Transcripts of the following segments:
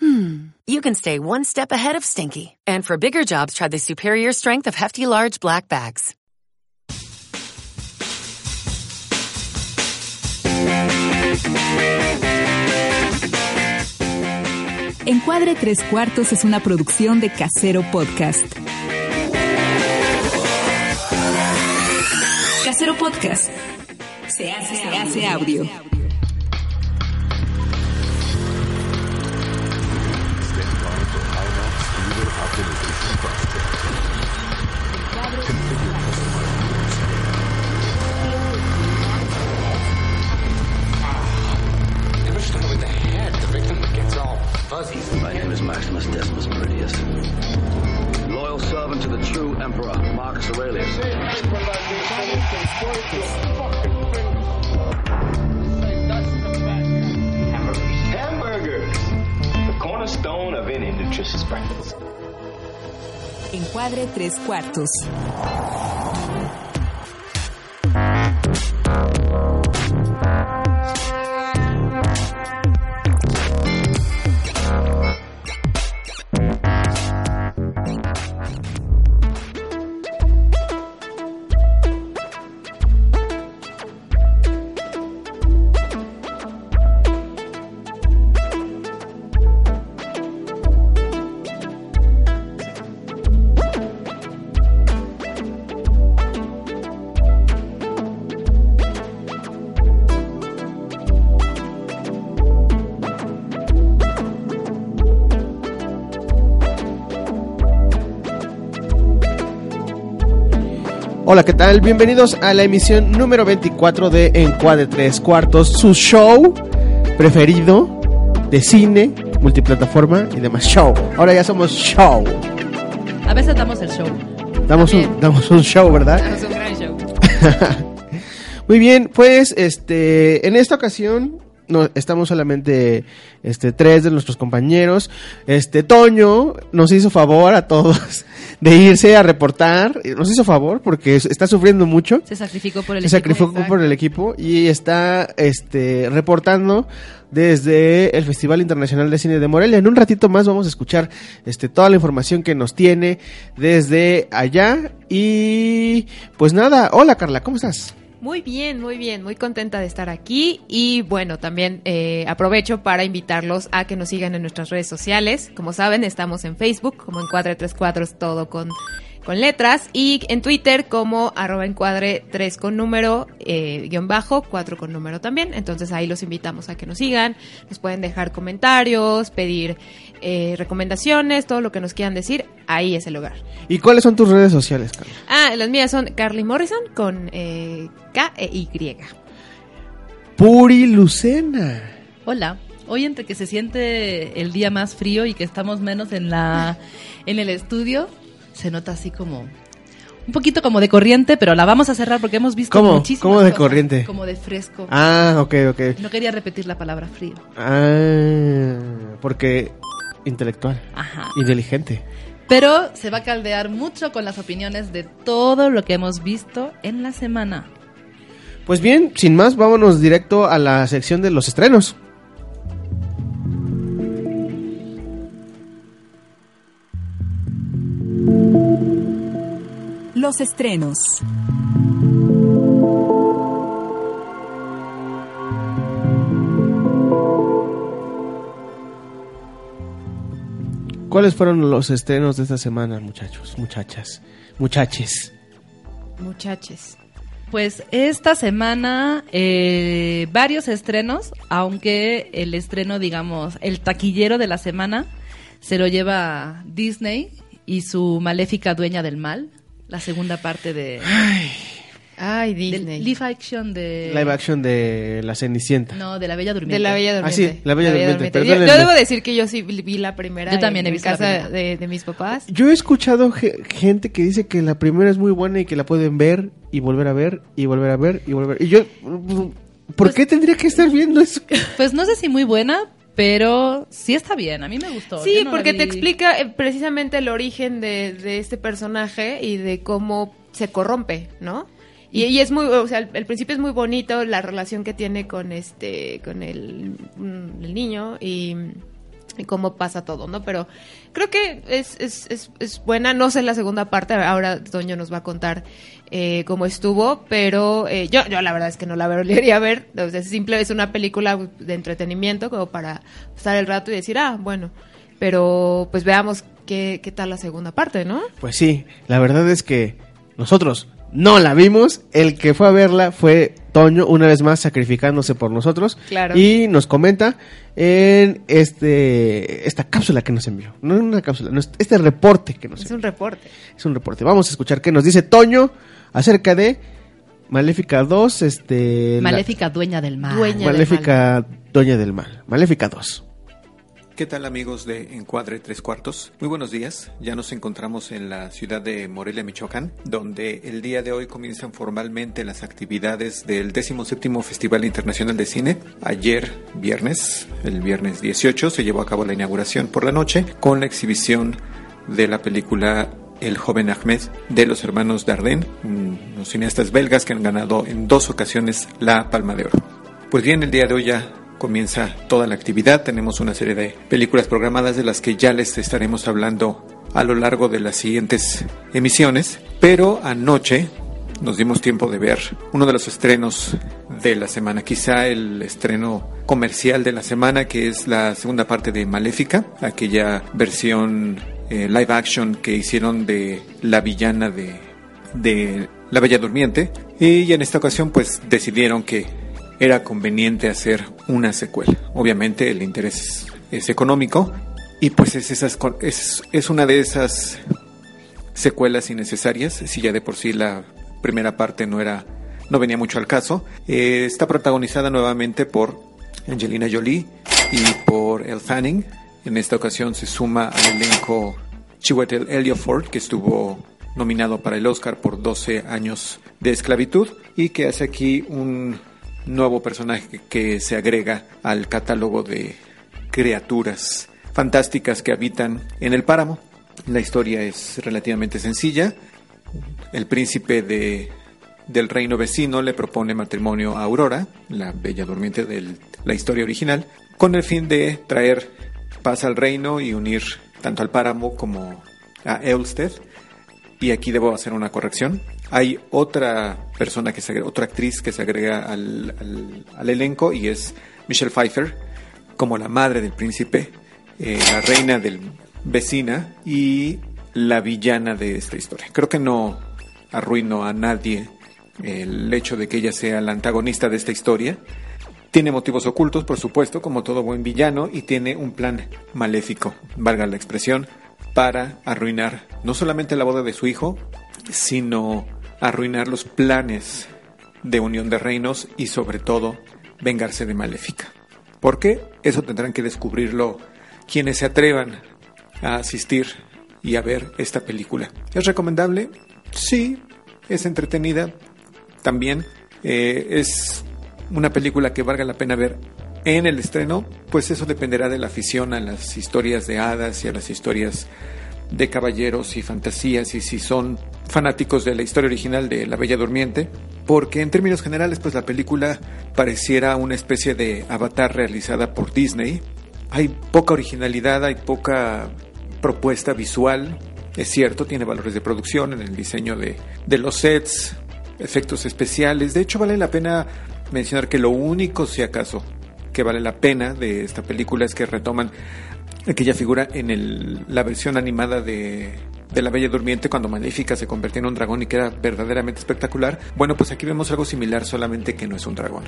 hmm, you can stay one step ahead of stinky. And for bigger jobs, try the superior strength of Hefty Large Black Bags. Encuadre Tres Cuartos es una producción de Casero Podcast. Casero Podcast. Se hace, se hace audio. Fuzzy. My name is Maximus Decimus Meridius. Loyal servant to the true emperor, Marcus Aurelius. Hamburgers. Hamburgers. The cornerstone of any nutritious breakfast. Encuadre Tres Cuartos. Hola, ¿qué tal? Bienvenidos a la emisión número 24 de Encuadre Tres Cuartos, su show preferido de cine, multiplataforma y demás show. Ahora ya somos show. A veces damos el show. Damos un, damos un show, ¿verdad? Damos un gran show. Muy bien, pues este en esta ocasión no estamos solamente este tres de nuestros compañeros. Este Toño nos hizo favor a todos de irse a reportar, nos hizo favor porque es- está sufriendo mucho. Se sacrificó por el se equipo. sacrificó por el equipo y está este reportando desde el Festival Internacional de Cine de Morelia. En un ratito más vamos a escuchar este toda la información que nos tiene desde allá y pues nada, hola Carla, ¿cómo estás? Muy bien, muy bien, muy contenta de estar aquí y bueno, también eh, aprovecho para invitarlos a que nos sigan en nuestras redes sociales. Como saben, estamos en Facebook como Encuadre Tres Cuadros, todo con, con letras y en Twitter como arroba encuadre 3 con número, eh, guion bajo, 4 con número también. Entonces ahí los invitamos a que nos sigan, nos pueden dejar comentarios, pedir eh, recomendaciones, todo lo que nos quieran decir, ahí es el lugar. ¿Y cuáles son tus redes sociales, Carla? Ah, las mías son Carly Morrison con eh, K e Y. Puri Lucena. Hola. Hoy entre que se siente el día más frío y que estamos menos en la en el estudio, se nota así como un poquito como de corriente, pero la vamos a cerrar porque hemos visto ¿Cómo? muchísimas ¿Cómo de cosas. corriente? Como de fresco. Ah, ok, ok. No quería repetir la palabra frío. Ah, porque intelectual, Ajá. inteligente. Pero se va a caldear mucho con las opiniones de todo lo que hemos visto en la semana. Pues bien, sin más, vámonos directo a la sección de los estrenos. Los estrenos. ¿Cuáles fueron los estrenos de esta semana, muchachos, muchachas, muchaches? Muchaches. Pues esta semana eh, varios estrenos, aunque el estreno, digamos, el taquillero de la semana se lo lleva Disney y su maléfica dueña del mal, la segunda parte de, Ay, Disney. live action de... Live action de La Cenicienta. No, de La Bella Durmiente. De la Bella Ah, Durmiente. sí, La Bella Durmiente, Yo, debo decir que yo sí vi la primera Yo también en, he visto la casa primera. de, de mis papás. Yo he escuchado ge- gente que dice que la primera es muy buena y que la pueden ver y volver a ver y volver a ver y volver. Y yo, ¿por Pues- qué tendría que estar viendo eso? Pues no sé si muy buena, pero sí está bien. A mí me gustó. Sí, no porque te explica eh, precisamente el origen de, de este personaje y de cómo se corrompe, ¿no? Y, y es muy, o sea, al, al principio es muy bonito la relación que tiene con este, con el, mm, el niño y, y cómo pasa todo, ¿no? Pero creo que es, es, es, es buena, no sé la segunda parte, ahora Toño nos va a contar eh, cómo estuvo, pero eh, yo, yo la verdad es que no la volvería a ver, o sea, es simple, es una película de entretenimiento como para pasar el rato y decir, ah, bueno, pero pues veamos qué, qué tal la segunda parte, ¿no? Pues sí, la verdad es que nosotros no la vimos. El que fue a verla fue Toño, una vez más sacrificándose por nosotros. Claro. Y nos comenta en este esta cápsula que nos envió. No una cápsula, no, este reporte que nos Es envió. un reporte. Es un reporte. Vamos a escuchar qué nos dice Toño acerca de Maléfica 2, este... la- Maléfica dueña del mal. Dueña. del Maléfica Doña del Mal. Maléfica 2. ¿Qué tal amigos de Encuadre Tres Cuartos? Muy buenos días. Ya nos encontramos en la ciudad de Morelia, Michoacán, donde el día de hoy comienzan formalmente las actividades del 17 Festival Internacional de Cine. Ayer, viernes, el viernes 18, se llevó a cabo la inauguración por la noche con la exhibición de la película El joven Ahmed de los hermanos Dardenne, los cineastas belgas que han ganado en dos ocasiones la Palma de Oro. Pues bien, el día de hoy ya comienza toda la actividad. Tenemos una serie de películas programadas de las que ya les estaremos hablando a lo largo de las siguientes emisiones. Pero anoche nos dimos tiempo de ver uno de los estrenos de la semana, quizá el estreno comercial de la semana, que es la segunda parte de Maléfica, aquella versión eh, live action que hicieron de la villana de, de La Bella Durmiente. Y en esta ocasión pues decidieron que era conveniente hacer una secuela. Obviamente el interés es económico y pues es, esas, es, es una de esas secuelas innecesarias, si ya de por sí la primera parte no era no venía mucho al caso. Eh, está protagonizada nuevamente por Angelina Jolie y por Elle Fanning. En esta ocasión se suma al elenco Chiwetel Ejiofor, que estuvo nominado para el Oscar por 12 años de esclavitud y que hace aquí un nuevo personaje que se agrega al catálogo de criaturas fantásticas que habitan en el páramo. La historia es relativamente sencilla. El príncipe de, del reino vecino le propone matrimonio a Aurora, la bella durmiente de la historia original, con el fin de traer paz al reino y unir tanto al páramo como a Eulsted. Y aquí debo hacer una corrección. Hay otra persona que se otra actriz que se agrega al, al- al elenco y es Michelle Pfeiffer como la madre del príncipe, eh, la reina del vecina y la villana de esta historia. Creo que no arruino a nadie el hecho de que ella sea la antagonista de esta historia. Tiene motivos ocultos, por supuesto, como todo buen villano, y tiene un plan maléfico, valga la expresión, para arruinar no solamente la boda de su hijo, sino arruinar los planes de unión de reinos y sobre todo vengarse de Maléfica. ¿Por qué? Eso tendrán que descubrirlo quienes se atrevan a asistir y a ver esta película. ¿Es recomendable? Sí, es entretenida también. Eh, es una película que valga la pena ver en el estreno, pues eso dependerá de la afición a las historias de hadas y a las historias de caballeros y fantasías y si son fanáticos de la historia original de La Bella Durmiente, porque en términos generales pues la película pareciera una especie de avatar realizada por Disney. Hay poca originalidad, hay poca propuesta visual, es cierto, tiene valores de producción en el diseño de, de los sets, efectos especiales. De hecho, vale la pena mencionar que lo único, si acaso, que vale la pena de esta película es que retoman aquella figura en el- la versión animada de, La Bella Durmiente cuando Maléfica se convertía en un dragón y que era verdaderamente espectacular. Bueno, pues aquí vemos algo similar, solamente que no es un dragón.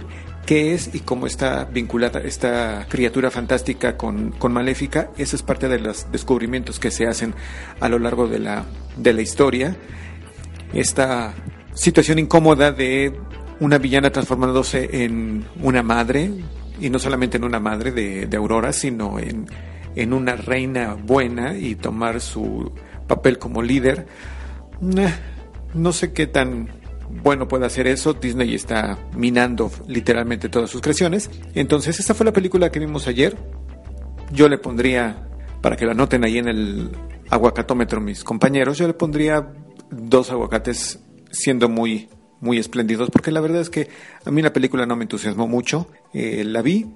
¿Qué es y cómo está vinculada esta criatura fantástica con, con Maléfica? Eso es parte de los descubrimientos que se hacen a lo largo de la, de la historia. Esta situación incómoda de una villana transformándose en una madre, y no solamente en una madre de, Aurora, sino en, en una reina buena y tomar su papel como líder. Eh, No sé qué tan bueno puede hacer eso. Disney está minando literalmente todas sus creaciones. Entonces, esta fue la película que vimos ayer. Yo le pondría, para que la noten ahí en el aguacatómetro mis compañeros, yo le pondría dos aguacates siendo muy, muy espléndidos, porque la verdad es que a mí la película no me entusiasmó mucho. Eh, la vi,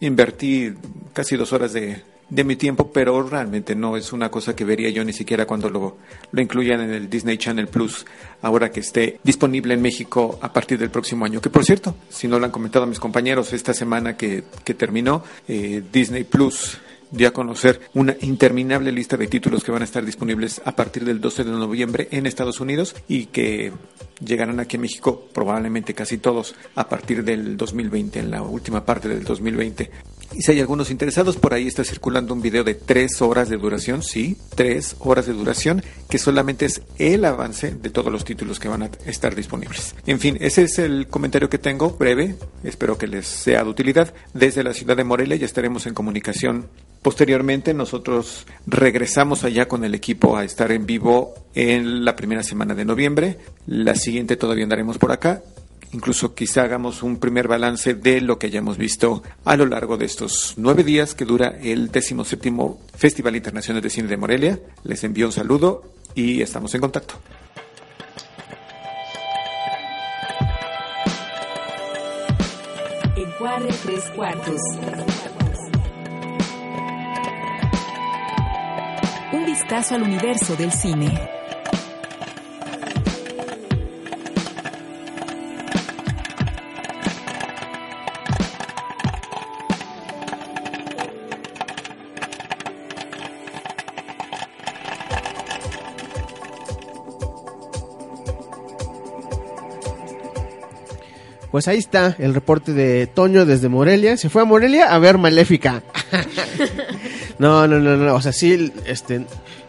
invertí casi dos horas de, de mi tiempo, pero realmente no es una cosa que vería yo ni siquiera cuando lo, lo incluyan en el Disney Channel Plus, ahora que esté disponible en México a partir del próximo año. Que por cierto, si no lo han comentado mis compañeros, esta semana que, que terminó, eh, Disney Plus dio a conocer una interminable lista de títulos que van a estar disponibles a partir del 12 de noviembre en Estados Unidos y que llegarán aquí a México probablemente casi todos a partir del 2020, en la última parte del 2020. Y si hay algunos interesados, por ahí está circulando un video de tres horas de duración, sí, tres horas de duración, que solamente es el avance de todos los títulos que van a estar disponibles. En fin, ese es el comentario que tengo, breve, espero que les sea de utilidad. Desde la ciudad de Morelia ya estaremos en comunicación Posteriormente nosotros regresamos allá con el equipo a estar en vivo en la primera semana de noviembre. La siguiente todavía andaremos por acá. Incluso quizá hagamos un primer balance de lo que hayamos visto a lo largo de estos nueve días que dura el 17 Festival Internacional de Cine de Morelia. Les envío un saludo y estamos en contacto. Encuadre tres cuartos. Un vistazo al universo del cine. Pues ahí está el reporte de Toño desde Morelia. Se fue a Morelia a ver Maléfica. no, no, no, no. O sea, sí, este,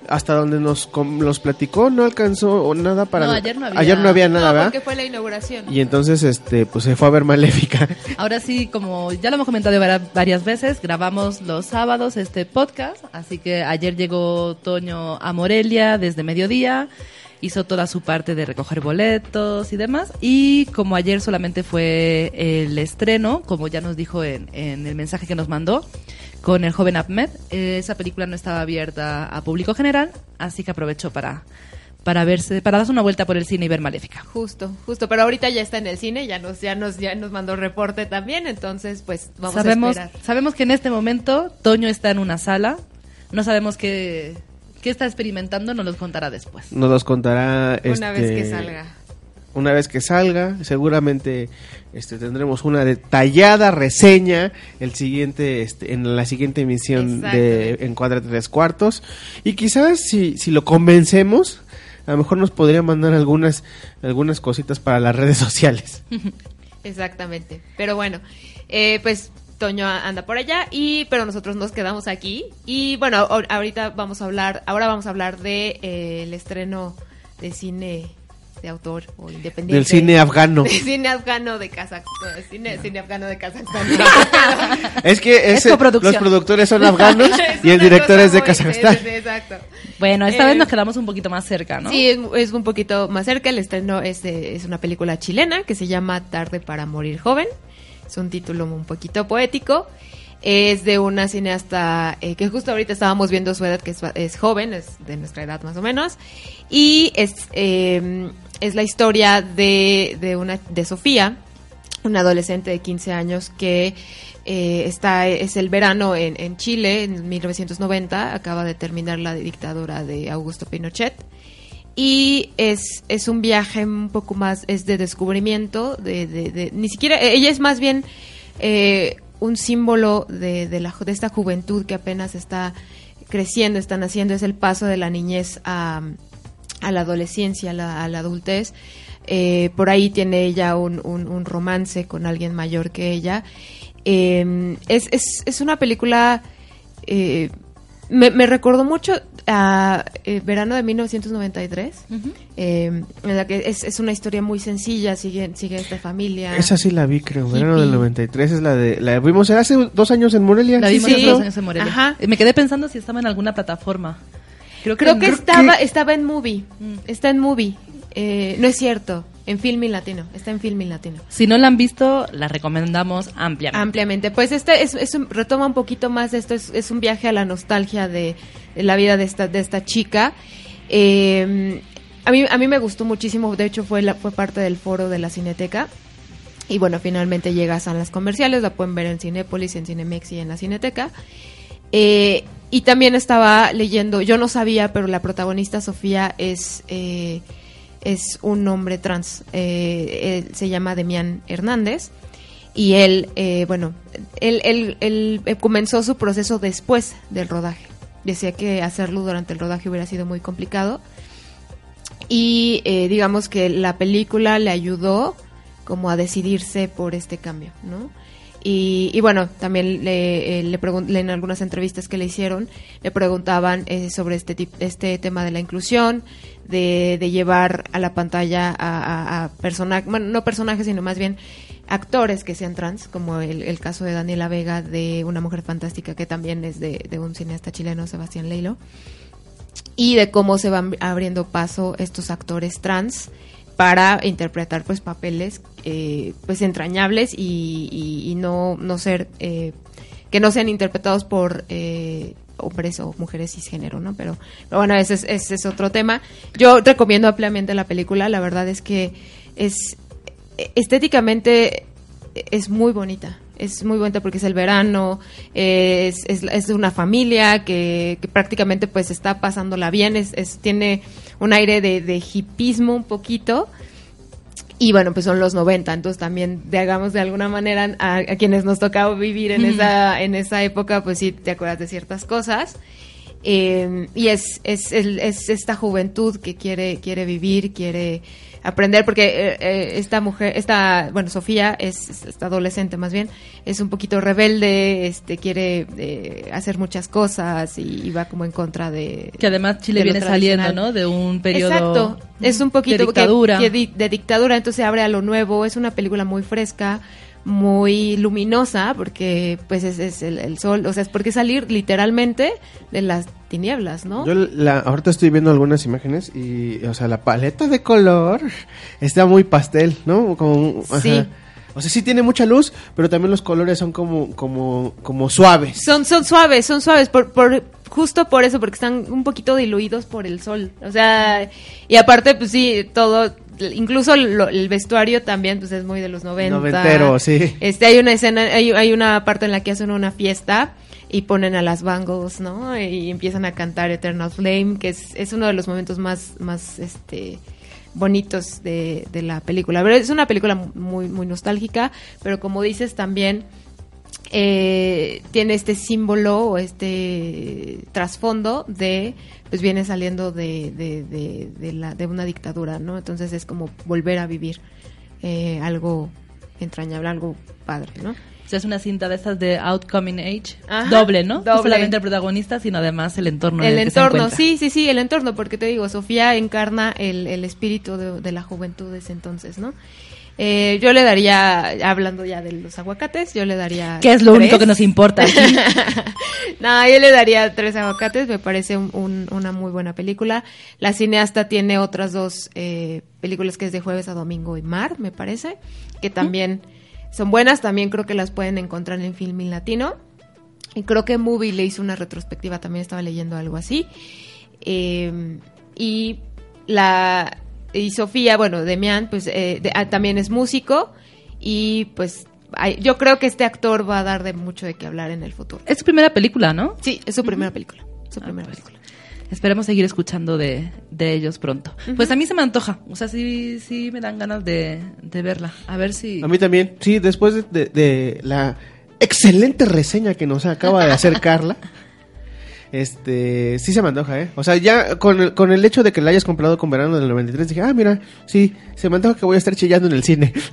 hasta donde nos, com- nos platicó no alcanzó nada para... No, ayer no había- Ayer no había nada, No, ¿verdad? porque fue la inauguración. Y entonces, este, pues se fue a ver Maléfica. Ahora sí, como ya lo hemos comentado varias veces, grabamos los sábados este podcast, así que ayer llegó Toño a Morelia desde mediodía, hizo toda su parte de recoger boletos y demás, y como ayer solamente fue el estreno, como ya nos dijo en, en el mensaje que nos mandó, con el joven Ahmed, eh, esa película no estaba abierta a público general, así que aprovechó para, para verse, para darse una vuelta por el cine y ver Maléfica. Justo, justo, pero ahorita ya está en el cine, ya nos, ya nos, ya nos mandó reporte también, entonces pues vamos sabemos, a esperar. sabemos que en este momento Toño está en una sala. No sabemos qué, qué está experimentando, nos los contará después. Nos los contará... Una vez que este, salga. Una vez que salga, seguramente este, tendremos una detallada reseña el siguiente, este, en la siguiente emisión de Encuadra Tres Cuartos. Y quizás si, si lo convencemos, a lo mejor nos podría mandar algunas, algunas cositas para las redes sociales. Exactamente. Pero bueno, eh, pues Toño anda por allá y pero nosotros nos quedamos aquí y bueno ahor- ahorita vamos a hablar ahora vamos a hablar de eh, el estreno de cine de autor o independiente Del cine afgano. de cine afgano de Kazajstán cine, cine afgano de Kazajstán Es que Es coproducción. los productores son afganos Es y el director es de Kazajstán. es- exacto Bueno, esta Eh, vez nos quedamos un poquito más cerca, ¿no? Sí, es, es un poquito más cerca. El estreno es, de- es una película chilena que se llama Tarde para morir joven. Es un título un poquito poético. Es de una cineasta eh, que justo ahorita estábamos viendo su edad, que es, joven, es de nuestra edad más o menos. Y es, eh, es la historia de, de, una, de Sofía, una adolescente de 15 años que eh, está es el verano en, en Chile en 1990 acaba de terminar la dictadura de Augusto Pinochet y es, es un viaje un poco más es de descubrimiento de, de- de- ni siquiera ella es más bien eh, un símbolo de, de, la, de esta juventud que apenas está creciendo está naciendo es el paso de la niñez a, a la adolescencia a la, adultez eh, por ahí tiene ella un, romance con alguien mayor que ella. Eh, es, es, es una película eh, me, me recordó mucho a eh, verano de 1993, eh, en la que es, es una historia muy sencilla, sigue, sigue esta familia. Esa sí la vi, creo. Verano del 93 es la de. La vimos hace dos años en Morelia. La vimos sí, hace dos años en Morelia. Ajá. Me quedé pensando si estaba en alguna plataforma. Creo que, Creo que estaba, estaba en movie, Mm. está en movie. Eh, no es cierto, en Filmin Latino, está en Filmin Latino. Si no la han visto, la recomendamos ampliamente. Ampliamente. Pues este es, es un- retoma un poquito más de esto, es, es un viaje a la nostalgia de, de la vida de esta, de esta chica. Eh, a, mí, a mí me gustó muchísimo, de hecho fue, la, fue parte del foro de la Cineteca. Y bueno, finalmente llega a salas comerciales, la pueden ver en Cinépolis, en Cinemex y en la Cineteca. Eh, y también estaba leyendo, yo no sabía, pero la protagonista Sofía es, eh, es un hombre trans. Eh, se llama Demián Hernández. Y él, eh, bueno, él, él- él, eh, comenzó su proceso después del rodaje. Decía que hacerlo durante el rodaje hubiera sido muy complicado. Y eh, digamos que la película le ayudó como a decidirse por este cambio, ¿no? Y, y bueno, también le, eh, le en algunas entrevistas que le hicieron, le preguntaban eh, sobre este, este tema de la inclusión, de, de llevar a la pantalla a, a, personajes, bueno, no personajes, sino más bien actores que sean trans, como el, el caso de Daniela Vega, de Una Mujer Fantástica, que también es de, de un cineasta chileno, Sebastián Leilo y de cómo se van abriendo paso estos actores trans para interpretar pues papeles eh, pues entrañables y, y- no no ser eh, que no sean interpretados por eh, hombres o mujeres cisgénero no pero, pero bueno ese es, ese es otro tema. Yo recomiendo ampliamente la película. La verdad es que es estéticamente es muy bonita. Es muy bonita porque es el verano, es, es, es una familia que, que prácticamente pues está pasándola bien, es, es- tiene un aire de, de hipismo un poquito. Y bueno, pues son los 90, entonces también, de, hagamos de alguna manera, a, a quienes nos tocaba vivir en, esa, en esa época, pues sí te acuerdas de ciertas cosas. Eh, y es, es, es esta juventud que quiere, quiere vivir, quiere aprender, porque eh, eh, esta mujer, esta, bueno, Sofía es, es- esta adolescente más bien, es un poquito rebelde, este, quiere eh, hacer muchas cosas y, y va como en contra de... Que además Chile viene saliendo. ¿no? De un periodo Exacto, es un poquito de dictadura. que di- de dictadura, entonces abre a lo nuevo, es una película muy fresca, muy luminosa, porque pues es, es el, el sol, o sea, es porque salir literalmente de las tinieblas, ¿no? Yo la, ahorita estoy viendo algunas imágenes y, o sea, la paleta de color está muy pastel, ¿no? Como, ajá. Sí. O sea, sí tiene mucha luz, pero también los colores son como, como, como suaves. Son, son suaves, son suaves, por, por, justo por eso, porque están un poquito diluidos por el sol. O sea, y aparte, pues sí, todo, incluso lo- el vestuario también, pues es muy de los 90. Noventero, sí. Este, hay una escena, hay, hay una parte en la que hacen una fiesta y ponen a las Bangles, ¿no? Y empiezan a cantar Eternal Flame, que es, es uno de los momentos más, más, este, bonitos de, de la película. Pero es una película muy, muy nostálgica, pero como dices también, eh, tiene este símbolo o este trasfondo de pues viene saliendo de, de, de, de la, de una dictadura, ¿no? Entonces es como volver a vivir eh, algo entrañable, algo padre, ¿no? O sea, es una cinta de estas de Outcoming Age, Ajá, doble, ¿no? No doble. solamente el protagonista, sino además el entorno. en el el que se entorno, sí, sí, sí, el entorno, porque te digo, Sofía encarna el, el espíritu de, de la juventud de ese entonces, ¿no? Eh, yo le daría, hablando ya de los aguacates, yo le daría... Que es lo único que nos importa aquí. no, yo le daría tres aguacates, me parece un- un- una muy buena película. La cineasta tiene otras dos eh, películas que es de jueves a domingo y Mar, me parece, que también son buenas, también creo que las pueden encontrar en Filmin Latino. Y creo que Movie le hizo una retrospectiva, también estaba leyendo algo así. Eh, y la y Sofía, bueno, Demian, pues eh, de- ah, también es músico y pues hay- yo creo que este actor va a dar de mucho de qué hablar en el futuro. es su primera película, ¿no? Sí, es su primera película. Su Ah, primera pues. película. Esperemos seguir escuchando de, de ellos pronto. Pues a mí se me antoja. O sea, sí, sí me dan ganas de, de verla. A ver si. A mí también. Sí, después de, de- de la excelente reseña que nos acaba de hacer Carla, este, sí se me antoja, ¿eh? O sea, ya con el, con el hecho de que la hayas comprado con verano del 93, dije, ah, mira, sí, se me antoja que voy a estar chillando en el cine.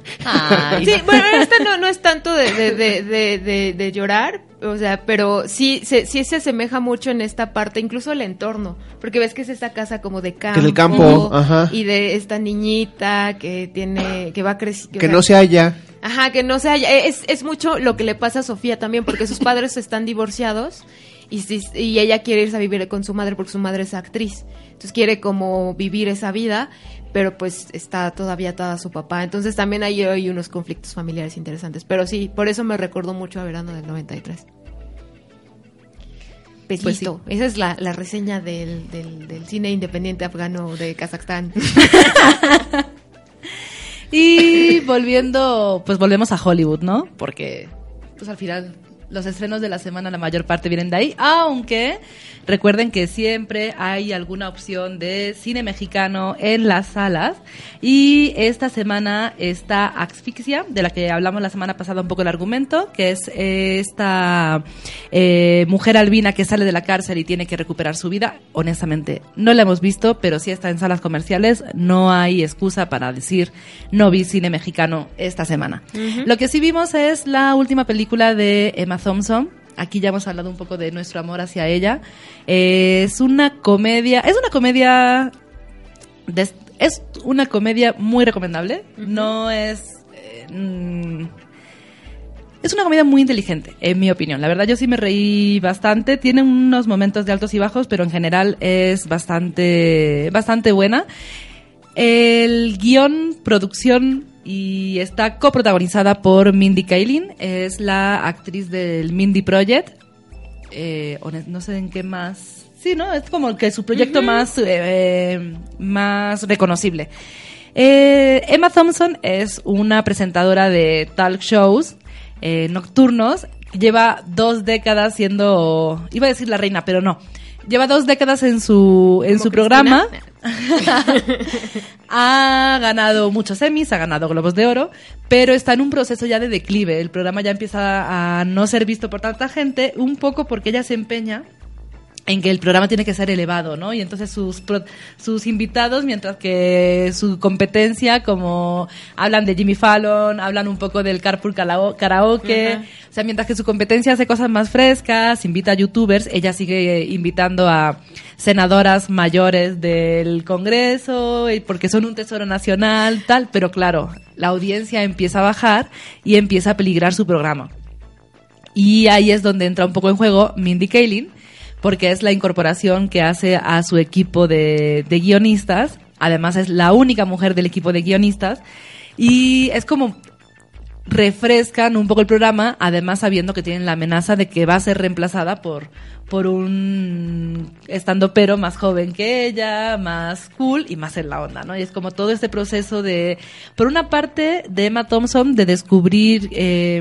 Sí, bueno, este no, no es tanto de, de, de, de, de- de llorar, o sea, pero sí se, sí se asemeja mucho en esta parte, incluso el entorno, porque ves que es esta casa como de campo, es del campo, ajá. y de esta niñita que tiene, que va creciendo. que no se haya. Ajá, que no se haya. Es, es mucho lo que le pasa a Sofía también, porque sus padres están divorciados y, si- y ella quiere irse a vivir con su madre porque su madre es actriz. Entonces quiere como vivir esa vida, pero pues está todavía atada su papá. Entonces también hay, hay unos conflictos familiares interesantes. Pero sí, por eso me recordó mucho a verano del 93. Pues Besito. Esa es la, la reseña del, del, del cine independiente afgano de Kazajstán. Y volviendo, pues volvemos a Hollywood, ¿no? Porque, pues al final, los estrenos de la semana, la mayor parte vienen de ahí, aunque recuerden que siempre hay alguna opción de cine mexicano en las salas. Y esta semana está Asfixia, de la que hablamos la semana pasada un poco el argumento, que es esta eh, mujer albina que sale de la cárcel y tiene que recuperar su vida. Honestamente, no la hemos visto, pero sí está en salas comerciales. No hay excusa para decir no vi cine mexicano esta semana. Lo que sí vimos es la última película de Emma Thompson. Aquí ya hemos hablado un poco de nuestro amor hacia ella. Eh, es una comedia, es una comedia, de- es una comedia muy recomendable. No es, eh, mm, es una comedia muy inteligente, en mi opinión. La verdad, yo sí me reí bastante. Tiene unos momentos de altos y bajos, pero en general es bastante, bastante buena. El guion, producción y está coprotagonizada por Mindy Kaling. Es la actriz del Mindy Project. Eh, no sé en qué más. Sí, ¿no? Es como que su proyecto más, eh, más reconocible. Eh, Emma Thompson es una presentadora de talk shows eh, nocturnos. Lleva dos décadas siendo. Iba a decir la reina, pero no. Lleva dos décadas en su, en su Cristina. programa. ha ganado muchos Emmys, ha ganado Globos de Oro, pero está en un proceso ya de declive. El programa ya empieza a no ser visto por tanta gente, un poco porque ella se empeña en que el programa tiene que ser elevado, ¿no? Y entonces sus pro- sus invitados, mientras que su competencia, como hablan de Jimmy Fallon, hablan un poco del carpool karaoke, o sea, mientras que su competencia hace cosas más frescas, invita a youtubers, ella sigue invitando a senadoras mayores del Congreso, y porque son un tesoro nacional, tal, pero claro, la audiencia empieza a bajar y empieza a peligrar su programa. Y ahí es donde entra un poco en juego Mindy Kaling, porque es la incorporación que hace a su equipo de, guionistas. Además, es la única mujer del equipo de guionistas. Y es como refrescan un poco el programa, además sabiendo que tienen la amenaza de que va a ser reemplazada por, por un estando pero más joven que ella, más cool y más en la onda, ¿no? Y es como todo este proceso de, por una parte, de Emma Thompson, de descubrir, eh,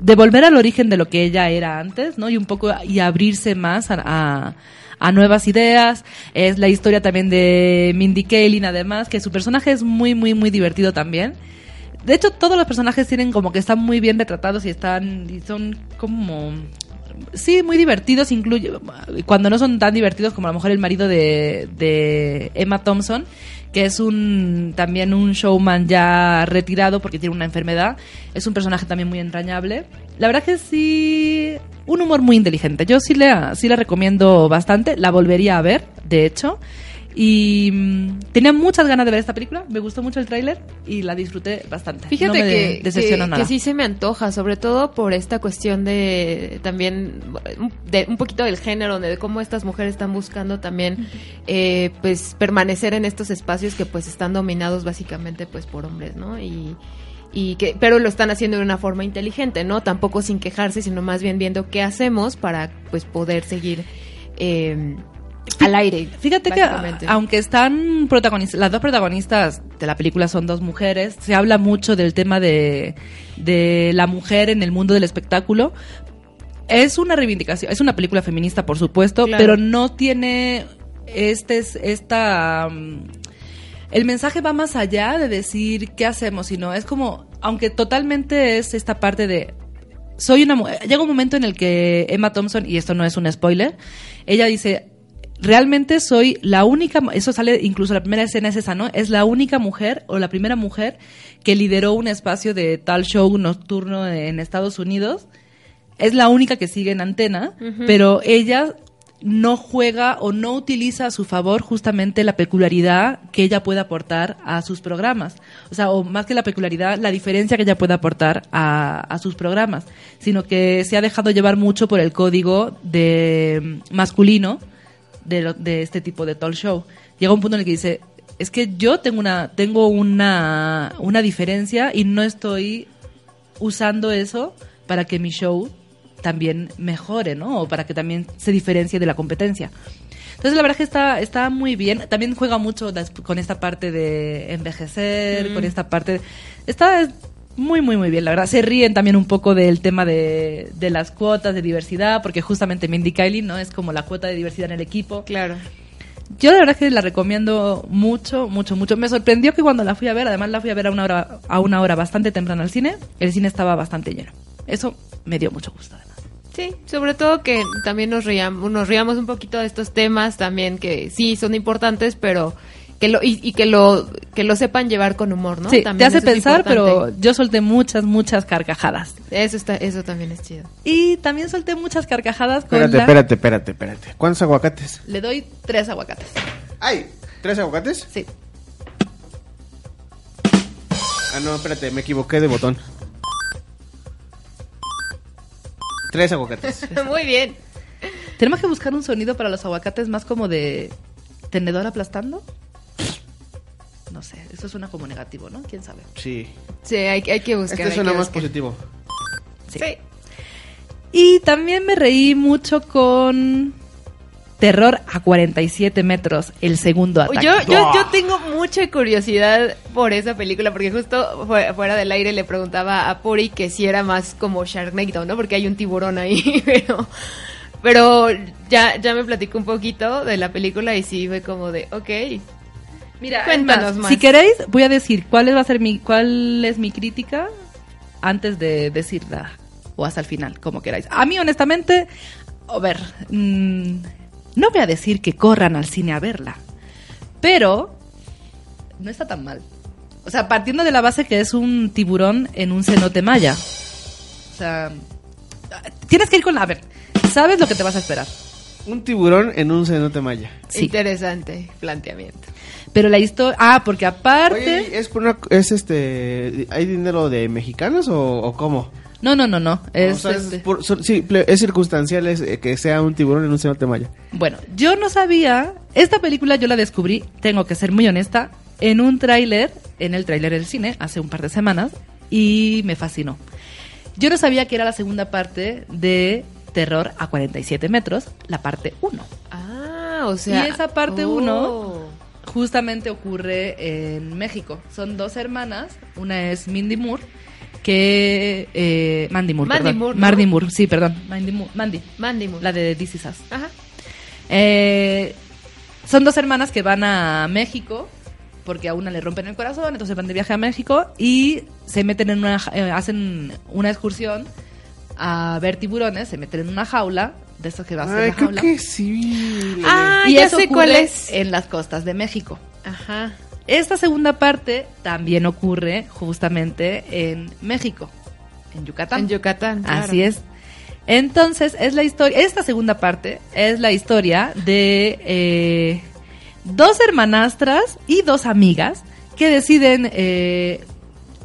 de volver al origen de lo que ella era antes, ¿no? Y un poco, y abrirse más a, a nuevas ideas. Es la historia también de Mindy Kaling, además, que su personaje es muy, muy, muy divertido también. De hecho, todos los personajes tienen como que están muy bien retratados y están son como sí muy divertidos, incluye cuando no son tan divertidos como a lo mejor el marido de, de Emma Thompson, que es un también un showman ya retirado porque tiene una enfermedad. Es un personaje también muy entrañable. La verdad que sí un humor muy inteligente. Yo sí la sí la recomiendo bastante, la volvería a ver, de hecho. Y mm, tenía muchas ganas de ver esta película, me gustó mucho el tráiler y la disfruté bastante. Fíjate no me que, de- que, nada. que sí se me antoja, sobre todo por esta cuestión de también de un poquito del género, de cómo estas mujeres están buscando también eh, pues permanecer en estos espacios que pues están dominados básicamente pues por hombres, ¿no? Y y que pero lo están haciendo de una forma inteligente, ¿no? Tampoco sin quejarse, sino más bien viendo qué hacemos para pues poder seguir eh, al aire. Fíjate que aunque están protagonistas, las dos protagonistas de la película son dos mujeres, se habla mucho del tema de, de la mujer en el mundo del espectáculo. Es una reivindicación, es una película feminista, por supuesto, Claro. pero no tiene este esta mm, el mensaje va más allá de decir qué hacemos, sino es como, aunque totalmente es esta parte de soy una mu- llega un momento en el que Emma Thompson y esto no es un spoiler, ella dice realmente soy la única, eso sale incluso la primera escena es esa, ¿no? Es la única mujer o la primera mujer que lideró un espacio de tal show nocturno en Estados Unidos. Es la única que sigue en antena, pero ella no juega o no utiliza a su favor justamente la peculiaridad que ella puede aportar a sus programas. O sea, o más que la peculiaridad, la diferencia que ella puede aportar a, a sus programas. Sino que se ha dejado llevar mucho por el código de mm, masculino de, lo- de este tipo de talk show. Llega un punto en el que dice, es que yo tengo una, tengo una, una diferencia y no estoy usando eso para que mi show también mejore, ¿no? O para que también se diferencie de la competencia. Entonces la verdad que está, está muy bien. También juega mucho das- con esta parte de envejecer, Mm. con esta parte... Está muy, muy, muy bien, la verdad. Se ríen también un poco del tema de, de las cuotas de diversidad, porque justamente Mindy Kaling, ¿no? Es como la cuota de diversidad en el equipo. Claro. Yo la verdad es que la recomiendo mucho, mucho, mucho. Me sorprendió que cuando la fui a ver, además la fui a ver a una hora, a una hora bastante temprano al cine, el cine estaba bastante lleno. Eso me dio mucho gusto. además. Sí, sobre todo que también nos riamos, nos riamos un poquito de estos temas también que sí son importantes, pero que lo y, y que lo que lo sepan llevar con humor, ¿no? Sí, te También hace eso es pensar, pero yo solté muchas, muchas carcajadas. eso está eso también es chido. Y también solté muchas carcajadas con Espérate, la- espérate, espérate, espérate. ¿Cuántos aguacates? Le doy tres aguacates. ¡Ay! ¿Tres aguacates? Sí. Ah, no, espérate, me equivoqué de botón. Tres aguacates. Muy bien. Tenemos que buscar un sonido para los aguacates más como de tenedor aplastando. No sé, eso suena como negativo, ¿no? ¿Quién sabe? Sí. Sí, hay, hay que buscar. Este suena más buscar. positivo. Sí. Y también me reí mucho con Terror a 47 metros, el segundo ataque. Yo, yo, yo tengo mucha curiosidad por esa película, porque justo fu- fuera del aire le preguntaba a Puri que si era más como Sharknado, ¿no? Porque hay un tiburón ahí, pero, pero ya, ya me platicó un poquito de la película y sí fue como de, ok. Mira, cuéntanos más. Si queréis, voy a decir cuál va a ser mi, cuál es mi crítica antes de decirla o hasta el final, como queráis. A mí, honestamente, a ver, mm, no voy a decir que corran al cine a verla, pero no está tan mal. O sea, partiendo de la base que es un tiburón en un cenote maya. O sea, tienes que ir con la... A ver, sabes lo que te vas a esperar. Un tiburón en un cenote maya. Sí. Interesante planteamiento. Pero la historia... Ah, porque aparte... Oye, ¿es por una, es este, hay dinero de mexicanos o, o cómo? No, no, no, no. Es, o sea, es, este- por- so- sí, ple- es circunstancial es, eh, que sea un tiburón en un cenote maya. Bueno, yo no sabía. Esta película yo la descubrí, tengo que ser muy honesta, en un tráiler, en el tráiler del cine, hace un par de semanas, y me fascinó. Yo no sabía que era la segunda parte de Terror a 47 metros, la parte 1. Ah, o sea. y esa parte oh. 1 justamente ocurre en México. Son dos hermanas, una es Mindy Moore, que... Eh, Mandy Moore, Mandy perdón. Moore, ¿no? Mandy Moore, sí, perdón. Mandy Moore, Mandy. Mandy Moore. La de This Is Us. Ajá. Eh, son dos hermanas que van a México porque a una le rompen el corazón, entonces van de viaje a México y se meten en una, eh, hacen una excursión a ver tiburones, se meten en una jaula de estos que va a ser Ay, la creo jaula. que sí. Ah, y ya eso sé cuál ocurre es. en las costas de México. Ajá. Esta segunda parte también ocurre justamente en México, en Yucatán. En Yucatán. claro. Así es. Entonces, es la historia, esta segunda parte es la historia de eh, dos hermanastras y dos amigas que deciden eh,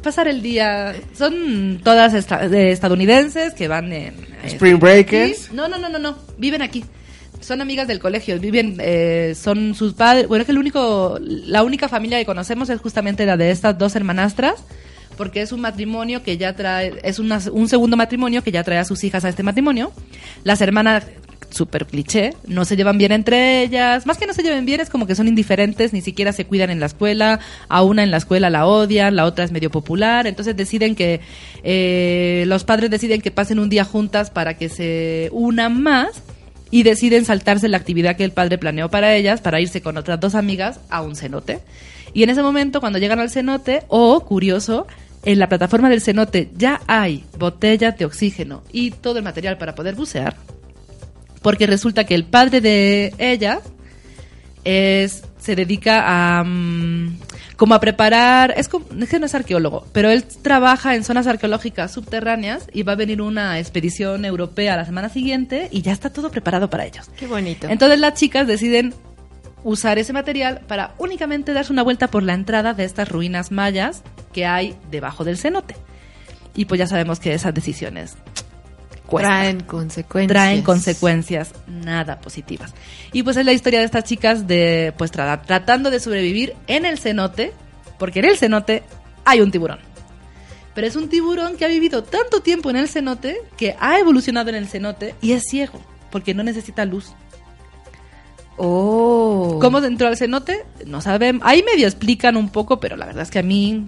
pasar el día. Son todas esta- de estadounidenses que van en... Spring Breakers. No, no, no, no, no. Viven aquí. Son amigas del colegio. Viven, eh, son sus padres. Bueno, es que el único, la única familia que conocemos es justamente la de estas dos hermanastras. Porque es un matrimonio que ya trae, es una- un segundo matrimonio que ya trae a sus hijas a este matrimonio. Las hermanas, súper cliché, no se llevan bien entre ellas. Más que no se lleven bien, es como que son indiferentes, ni siquiera se cuidan en la escuela. A una en la escuela la odian, la otra es medio popular. Entonces deciden que, eh, los padres deciden que pasen un día juntas para que se unan más y deciden saltarse la actividad que el padre planeó para ellas para irse con otras dos amigas a un cenote. Y en ese momento, cuando llegan al cenote, oh, curioso, en la plataforma del cenote ya hay botellas de oxígeno y todo el material para poder bucear, porque resulta que el padre de ella es se dedica a mm, como a preparar, es, como, es que no es arqueólogo, pero él trabaja en zonas arqueológicas subterráneas y va a venir una expedición europea la semana siguiente y ya está todo preparado para ellos. Qué bonito. Entonces las chicas deciden usar ese material para únicamente darse una vuelta por la entrada de estas ruinas mayas que hay debajo del cenote. Y pues ya sabemos que esas decisiones cuestan. Traen consecuencias. traen consecuencias nada positivas. Y pues es la historia de estas chicas de pues tra- tratando de sobrevivir en el cenote, porque en el cenote hay un tiburón. Pero es un tiburón que ha vivido tanto tiempo en el cenote que ha evolucionado en el cenote y es ciego, porque no necesita luz. Oh. ¿Cómo entró al cenote? No sabemos. Ahí medio explican un poco, pero la verdad es que a mí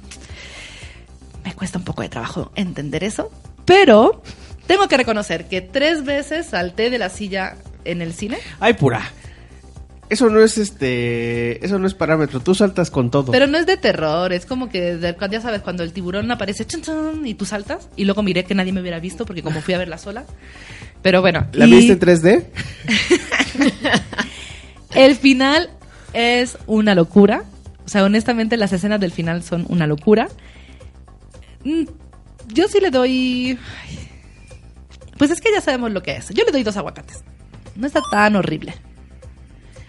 me cuesta un poco de trabajo entender eso. Pero tengo que reconocer que tres veces salté de la silla en el cine. Ay, pura. Eso no es este. Eso no es parámetro. Tú saltas con todo. Pero no es de terror, es como que de- ya sabes, cuando el tiburón aparece chun, chun, y tú saltas. Y luego miré que nadie me hubiera visto porque como fui a verla sola. Pero bueno. ¿La y viste en 3D? El final es una locura. O sea, honestamente las escenas del final son una locura. Mm, Yo sí le doy... Pues es que ya sabemos lo que es. Yo le doy dos aguacates. No está tan horrible.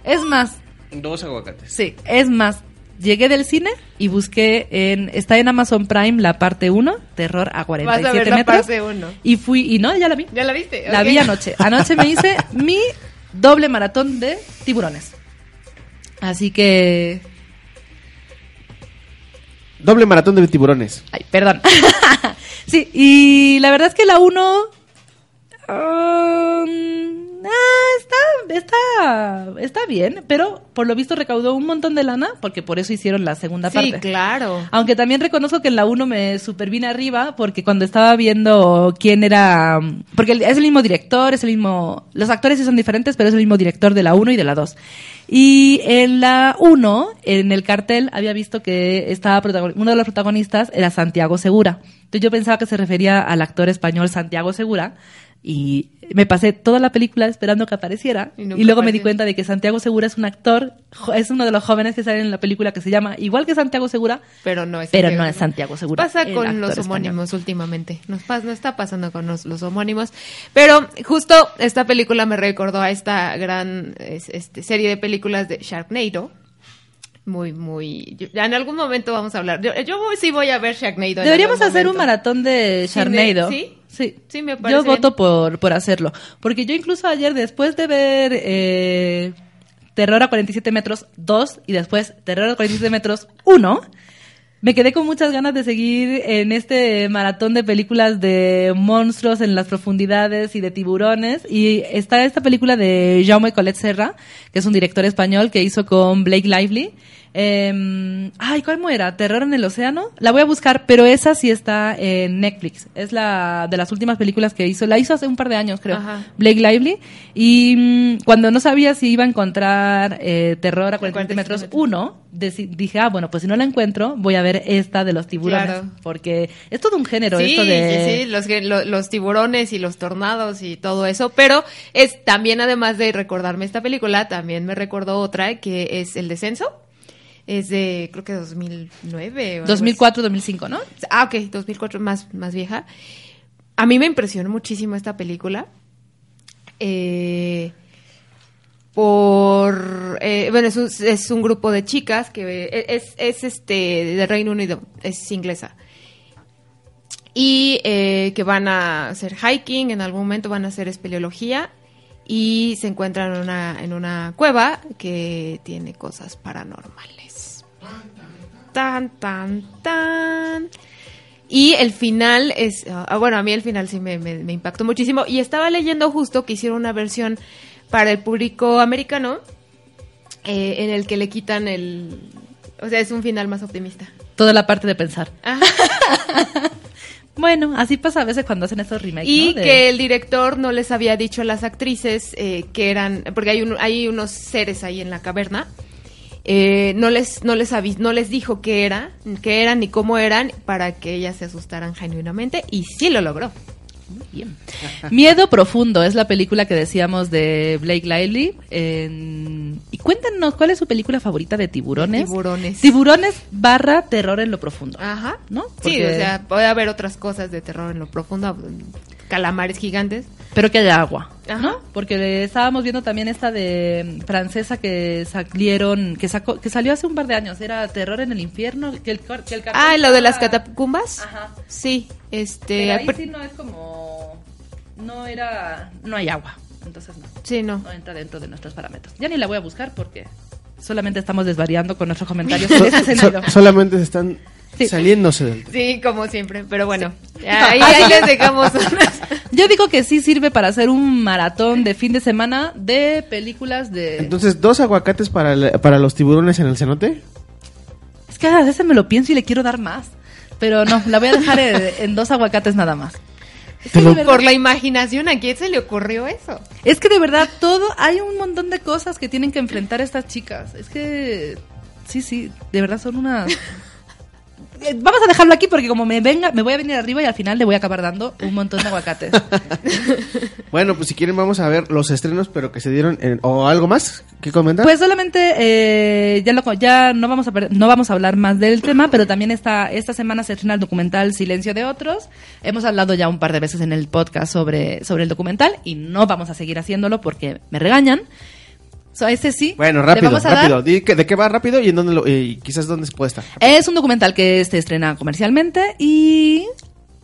Es más, Dos aguacates. Sí, es más, llegué del cine y busqué en está en Amazon Prime la parte 1, terror a 47 Vas a ver la metros. parte uno. Y fui y no, ya la vi. ¿Ya la viste? La vi anoche. Anoche me hice mi doble maratón de tiburones. Así que Doble maratón de tiburones. Ay, perdón. sí, y la verdad es que la 1 ah, está, está, está bien, pero por lo visto recaudó un montón de lana, porque por eso hicieron la segunda Sí, parte. claro. Aunque también reconozco que en la 1 me super vine arriba, porque cuando estaba viendo quién era. Porque es el mismo director, es el mismo. Los actores sí son diferentes, pero es el mismo director de la 1 y de la 2. Y en la 1, en el cartel, había visto que estaba uno de los protagonistas era Santiago Segura. Entonces yo pensaba que se refería al actor español Santiago Segura. Y me pasé toda la película esperando que apareciera. Y luego me di cuenta de que Santiago Segura es un actor, es uno de los jóvenes que salen en la película que se llama igual que Santiago Segura, Pero no es pero Santiago no es Santiago Segura. Pasa con los español. homónimos últimamente. Nos, pas- nos está pasando con los, los homónimos. Pero justo esta película me recordó a esta gran es- este, serie de películas de Sharknado. Muy, muy. yo- ya en algún momento vamos a hablar. Yo, yo sí voy a ver Sharknado. Deberíamos hacer un maratón de- Sharknado. ¿sí? Sí. Sí, me parece Yo voto bien. por, por hacerlo. Porque yo incluso ayer, después de ver eh, Terror a 47 metros 2 y después Terror a 47 metros 1, me quedé con muchas ganas de seguir en este maratón de películas de monstruos en las profundidades y de tiburones. Y está esta película de Jaume Colette Serra, que es un director español que hizo con Blake Lively. Eh, ay, ¿cómo era? ¿Terror en el océano? La voy a buscar, pero esa sí está en Netflix. Es la de las últimas películas que hizo. La hizo hace un par de años, creo. Ajá. Blake Lively. Y mm, cuando no sabía si iba a encontrar eh, Terror a 47 47 metros metros. 1, deci- dije, ah, bueno, pues si no la encuentro, voy a ver esta de los tiburones. Claro. Porque es todo un género Sí, esto de... sí, sí, los, los tiburones y los tornados y todo eso, pero es también además de recordarme esta película, también me recordó otra que es El Descenso, es de creo que 2009 o algo así. 2004-2005, ¿no? Ah, ok, 2004, más, más vieja. A mí me impresionó muchísimo esta película. Eh, por. eh, bueno, es un, es un grupo de chicas que eh, es, es este de Reino Unido, es inglesa. Y eh, que van a hacer hiking, en algún momento van a hacer espeleología y se encuentran en una, en una cueva que tiene cosas paranormales. Tan, tan, tan. Y el final es, ah, bueno, a mí el final sí me, me- me impactó muchísimo. Y estaba leyendo justo que hicieron una versión para el público americano eh, en el que le quitan el... O sea, es un final más optimista. Toda la parte de pensar. Bueno, así pasa a veces cuando hacen estos remakes, Y ¿no? De- que el director no les había dicho a las actrices eh, que eran, porque hay, un- hay unos seres ahí en la caverna, eh, no les no les avi- no les dijo qué era, qué eran ni cómo eran para que ellas se asustaran genuinamente y sí lo logró. Bien. Miedo Profundo es la película que decíamos de Blake Lively. En- Y cuéntenos, ¿cuál es su película favorita de tiburones? Tiburones. Tiburones barra terror en lo profundo. Ajá. ¿No? Sí, o sea, puede haber otras cosas de terror en lo profundo, calamares gigantes. Pero que haya agua, Ajá. ¿no? Porque le estábamos viendo también esta de mm, francesa que salieron, que sacó, que salió hace un par de años, era Terror en el infierno, que el, que el Ah, lo de las catacumbas. Ajá. Sí, este, Pero ahí sí no es como, no era, no hay agua, entonces no, sí, no. no entra dentro de nuestros parámetros. Ya ni la voy a buscar porque solamente estamos desvariando con nuestros comentarios en este So- solamente se están Sí. saliéndose del Sí, como siempre, pero bueno, ahí, ahí les dejamos Yo digo que sí sirve para hacer un maratón de fin de semana de películas de... Entonces, dos aguacates para, el- para los tiburones en el cenote. Es que a veces me lo pienso y le quiero dar más. Pero no, la voy a dejar en, en dos aguacates nada más. Lo- Por la imaginación, ¿a quién se le ocurrió eso? es que de verdad todo, hay un montón de cosas que tienen que enfrentar estas chicas. Es que, sí, sí, de verdad son unas... Eh, Vamos a dejarlo aquí porque como me venga, me voy a venir arriba y al final le voy a acabar dando un montón de aguacates. Bueno, pues si quieren vamos a ver los estrenos, pero que se dieron en- o algo más que comentar. Pues solamente eh, ya, lo- ya no vamos a no vamos a hablar más del tema, pero también esta esta semana se estrena el documental Silencio de otros. Hemos hablado ya un par de veces en el podcast sobre sobre el documental y no vamos a seguir haciéndolo porque me regañan. So, este sí. bueno, rápido, rápido. ¿De qué va rápido y en dónde lo, y quizás dónde se puede estar? Es un documental que se estrena comercialmente y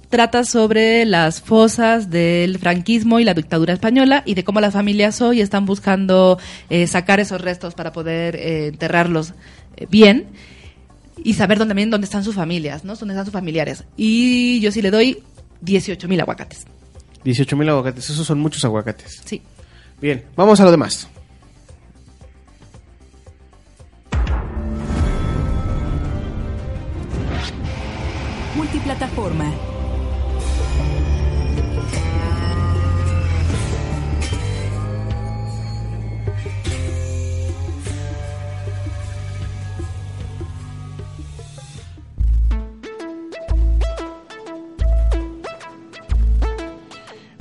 trata sobre las fosas del franquismo y la dictadura española y de cómo las familias hoy están buscando eh, sacar esos restos para poder eh, enterrarlos eh, bien y saber dónde, también dónde están sus familias, ¿no? Dónde están sus familiares. Y yo sí le doy 18 mil aguacates. 18 mil aguacates, esos son muchos aguacates. Sí. Bien, vamos a lo demás.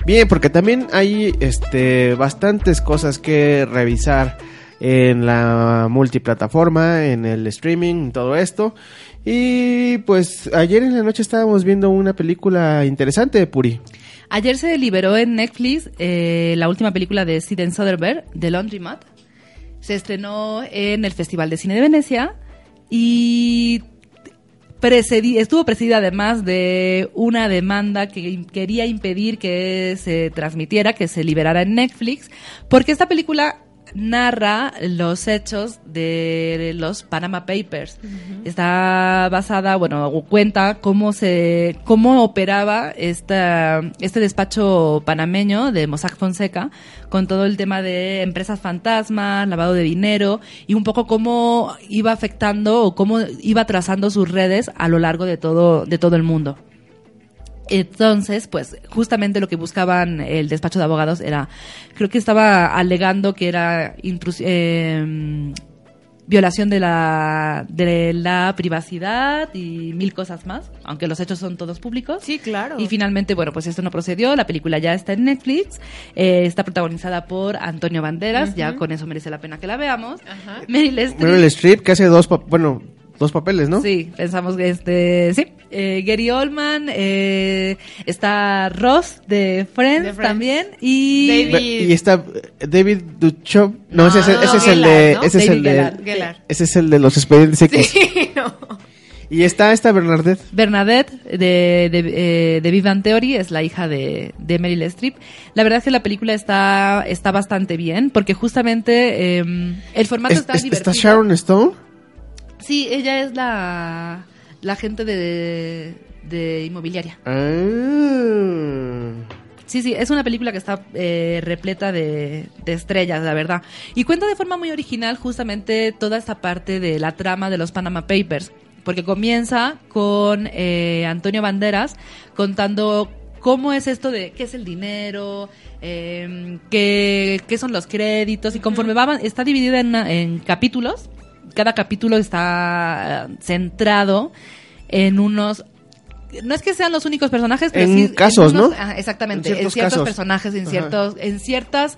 Bien, porque también hay este bastantes cosas que revisar en la multiplataforma, en el streaming, todo esto. Y pues ayer en la noche estábamos viendo una película interesante, Puri. Ayer se liberó en Netflix eh, la última película de Steven Soderbergh, The Laundromat. Se estrenó en el Festival de Cine de Venecia y estuvo precedida además de una demanda que quería impedir que se transmitiera, que se liberara en Netflix, porque esta película narra los hechos de los Panama Papers. Está basada, bueno, cuenta cómo se cómo operaba esta este despacho panameño de Mossack Fonseca con todo el tema de empresas fantasmas, lavado de dinero y un poco cómo iba afectando o cómo iba trazando sus redes a lo largo de todo de todo el mundo. Entonces, pues justamente lo que buscaban el despacho de abogados era, creo que estaba alegando que era intrus- eh, violación de la, de la privacidad y mil cosas más, aunque los hechos son todos públicos. Sí, claro. Y finalmente, bueno, pues esto no procedió, la película ya está en Netflix, eh, está protagonizada por Antonio Banderas, ya con eso merece la pena que la veamos. Meryl Streep. Meryl Streep, que hace dos, bueno, dos papeles, ¿no? Sí, pensamos que este, sí. Eh, Gary Oldman, eh, está Ross de Friends, también y David- Y está eh, David Duchovny. No, No, ese, es el- no, ese es el Gellar, de, ¿no? ese es el de, Gellar. Ese es el de los expedientes X. Sí, no. Y está esta Bernadette. Bernadette de, de, eh, de Bang Theory es la hija de, de Meryl Streep. La verdad es que la película está, está bastante bien porque justamente eh, el formato Es- está es- divertido. está Sharon Stone. Sí, ella es la, la gente de, de inmobiliaria. Ah. Sí, sí, es una película que está eh, repleta de, de estrellas, la verdad. Y cuenta de forma muy original justamente toda esta parte de la trama de los Panama Papers. Porque comienza con eh, Antonio Banderas contando cómo es esto de qué es el dinero, eh, qué, qué son los créditos. Y conforme va, está dividida en, en capítulos cada capítulo está eh, centrado en unos no es que sean los únicos personajes, pero En sí casos, unos- ¿no? ajá, exactamente, En en, ciertos personajes, en Ajá. ciertos, en ciertas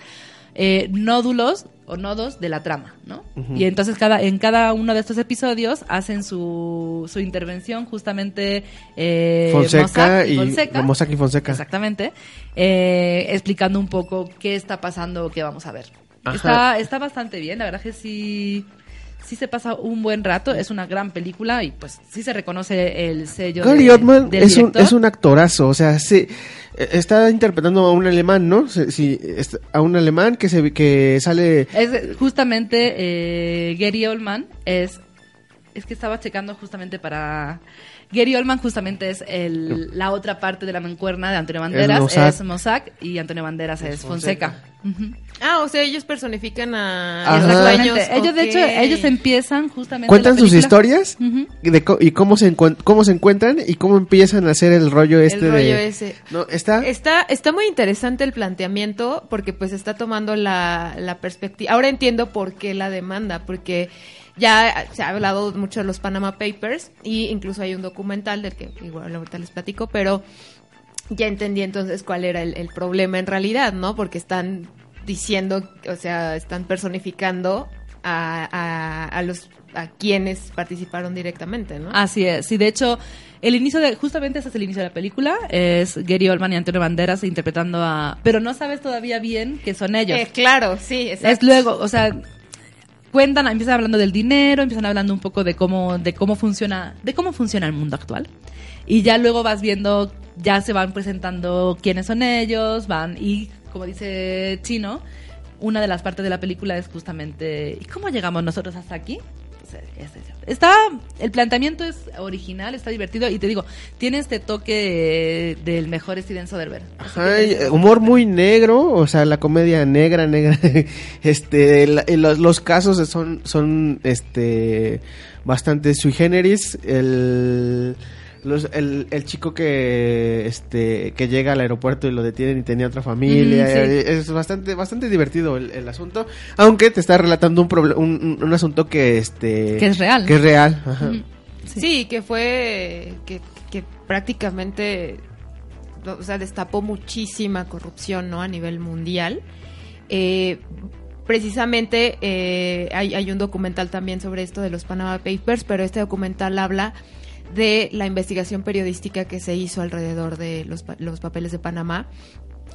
eh, nódulos o nodos de la trama, ¿no? Y entonces cada, en cada uno de estos episodios hacen su, su intervención justamente eh, Fonseca Mossack y Fonseca. Mossack y Fonseca. Exactamente. eh, explicando un poco qué está pasando, qué vamos a ver. Ajá. Está, está bastante bien, la verdad que sí, sí se pasa un buen rato, es una gran película y pues sí se reconoce el sello Gary Oldman es un, es un actorazo, o sea, sí, está interpretando a un alemán, ¿no? Sí, a un alemán que se que sale Es justamente eh, Gary Oldman es es que estaba checando justamente para Gary Oldman justamente es el, la otra parte de la mancuerna de Antonio Banderas Mossack. es Mossack y Antonio Banderas es Fonseca. Ah, o sea, ellos personifican a Exactamente. Ellos de hecho ellos empiezan justamente cuentan sus historias de y cómo se encuent- cómo se encuentran y cómo empiezan a hacer el rollo este el rollo de ese. no está Está, está muy interesante el planteamiento porque pues está tomando la, la perspectiva. Ahora entiendo por qué la demanda, porque ya se ha hablado mucho de los Panama Papers y incluso hay un documental del que igual ahorita les platico, pero ya entendí entonces cuál era el, el problema en realidad, ¿no? Porque están diciendo, o sea, están personificando a, a, a los a quienes participaron directamente, ¿no? Así es, sí, de hecho, el inicio de, justamente ese es el inicio de la película, es Gary Oldman y Antonio Banderas interpretando a, pero no sabes todavía bien que son ellos. Eh, claro, sí, exacto. Es luego, o sea, cuentan, empiezan hablando del dinero, empiezan hablando un poco de cómo, de cómo funciona, de cómo funciona el mundo actual. Y ya luego vas viendo, ya se van presentando quiénes son ellos, van, y como dice Chino, una de las partes de la película es justamente, ¿y cómo llegamos nosotros hasta aquí? Está, el planteamiento es original, está divertido, y te digo, tiene este toque del mejor Steven Soderbergh. Ajá, que- eh, humor muy negro, o sea, la comedia negra, negra. este, la- los, los casos son, son, este, bastante sui generis. El, los- el, el chico que, este, que llega al aeropuerto y lo detienen y tenía otra familia. Sí. eh, Es bastante, bastante divertido el, el asunto. Aunque te está relatando un, proble- un, un- un asunto que, este, Que es real. Que es real. Ajá. Sí, que fue que, que prácticamente o sea, destapó muchísima corrupción ¿no? a nivel mundial. Eh, precisamente eh, hay, hay un documental también sobre esto de los Panama Papers, pero este documental habla de la investigación periodística que se hizo alrededor de los, los papeles de Panamá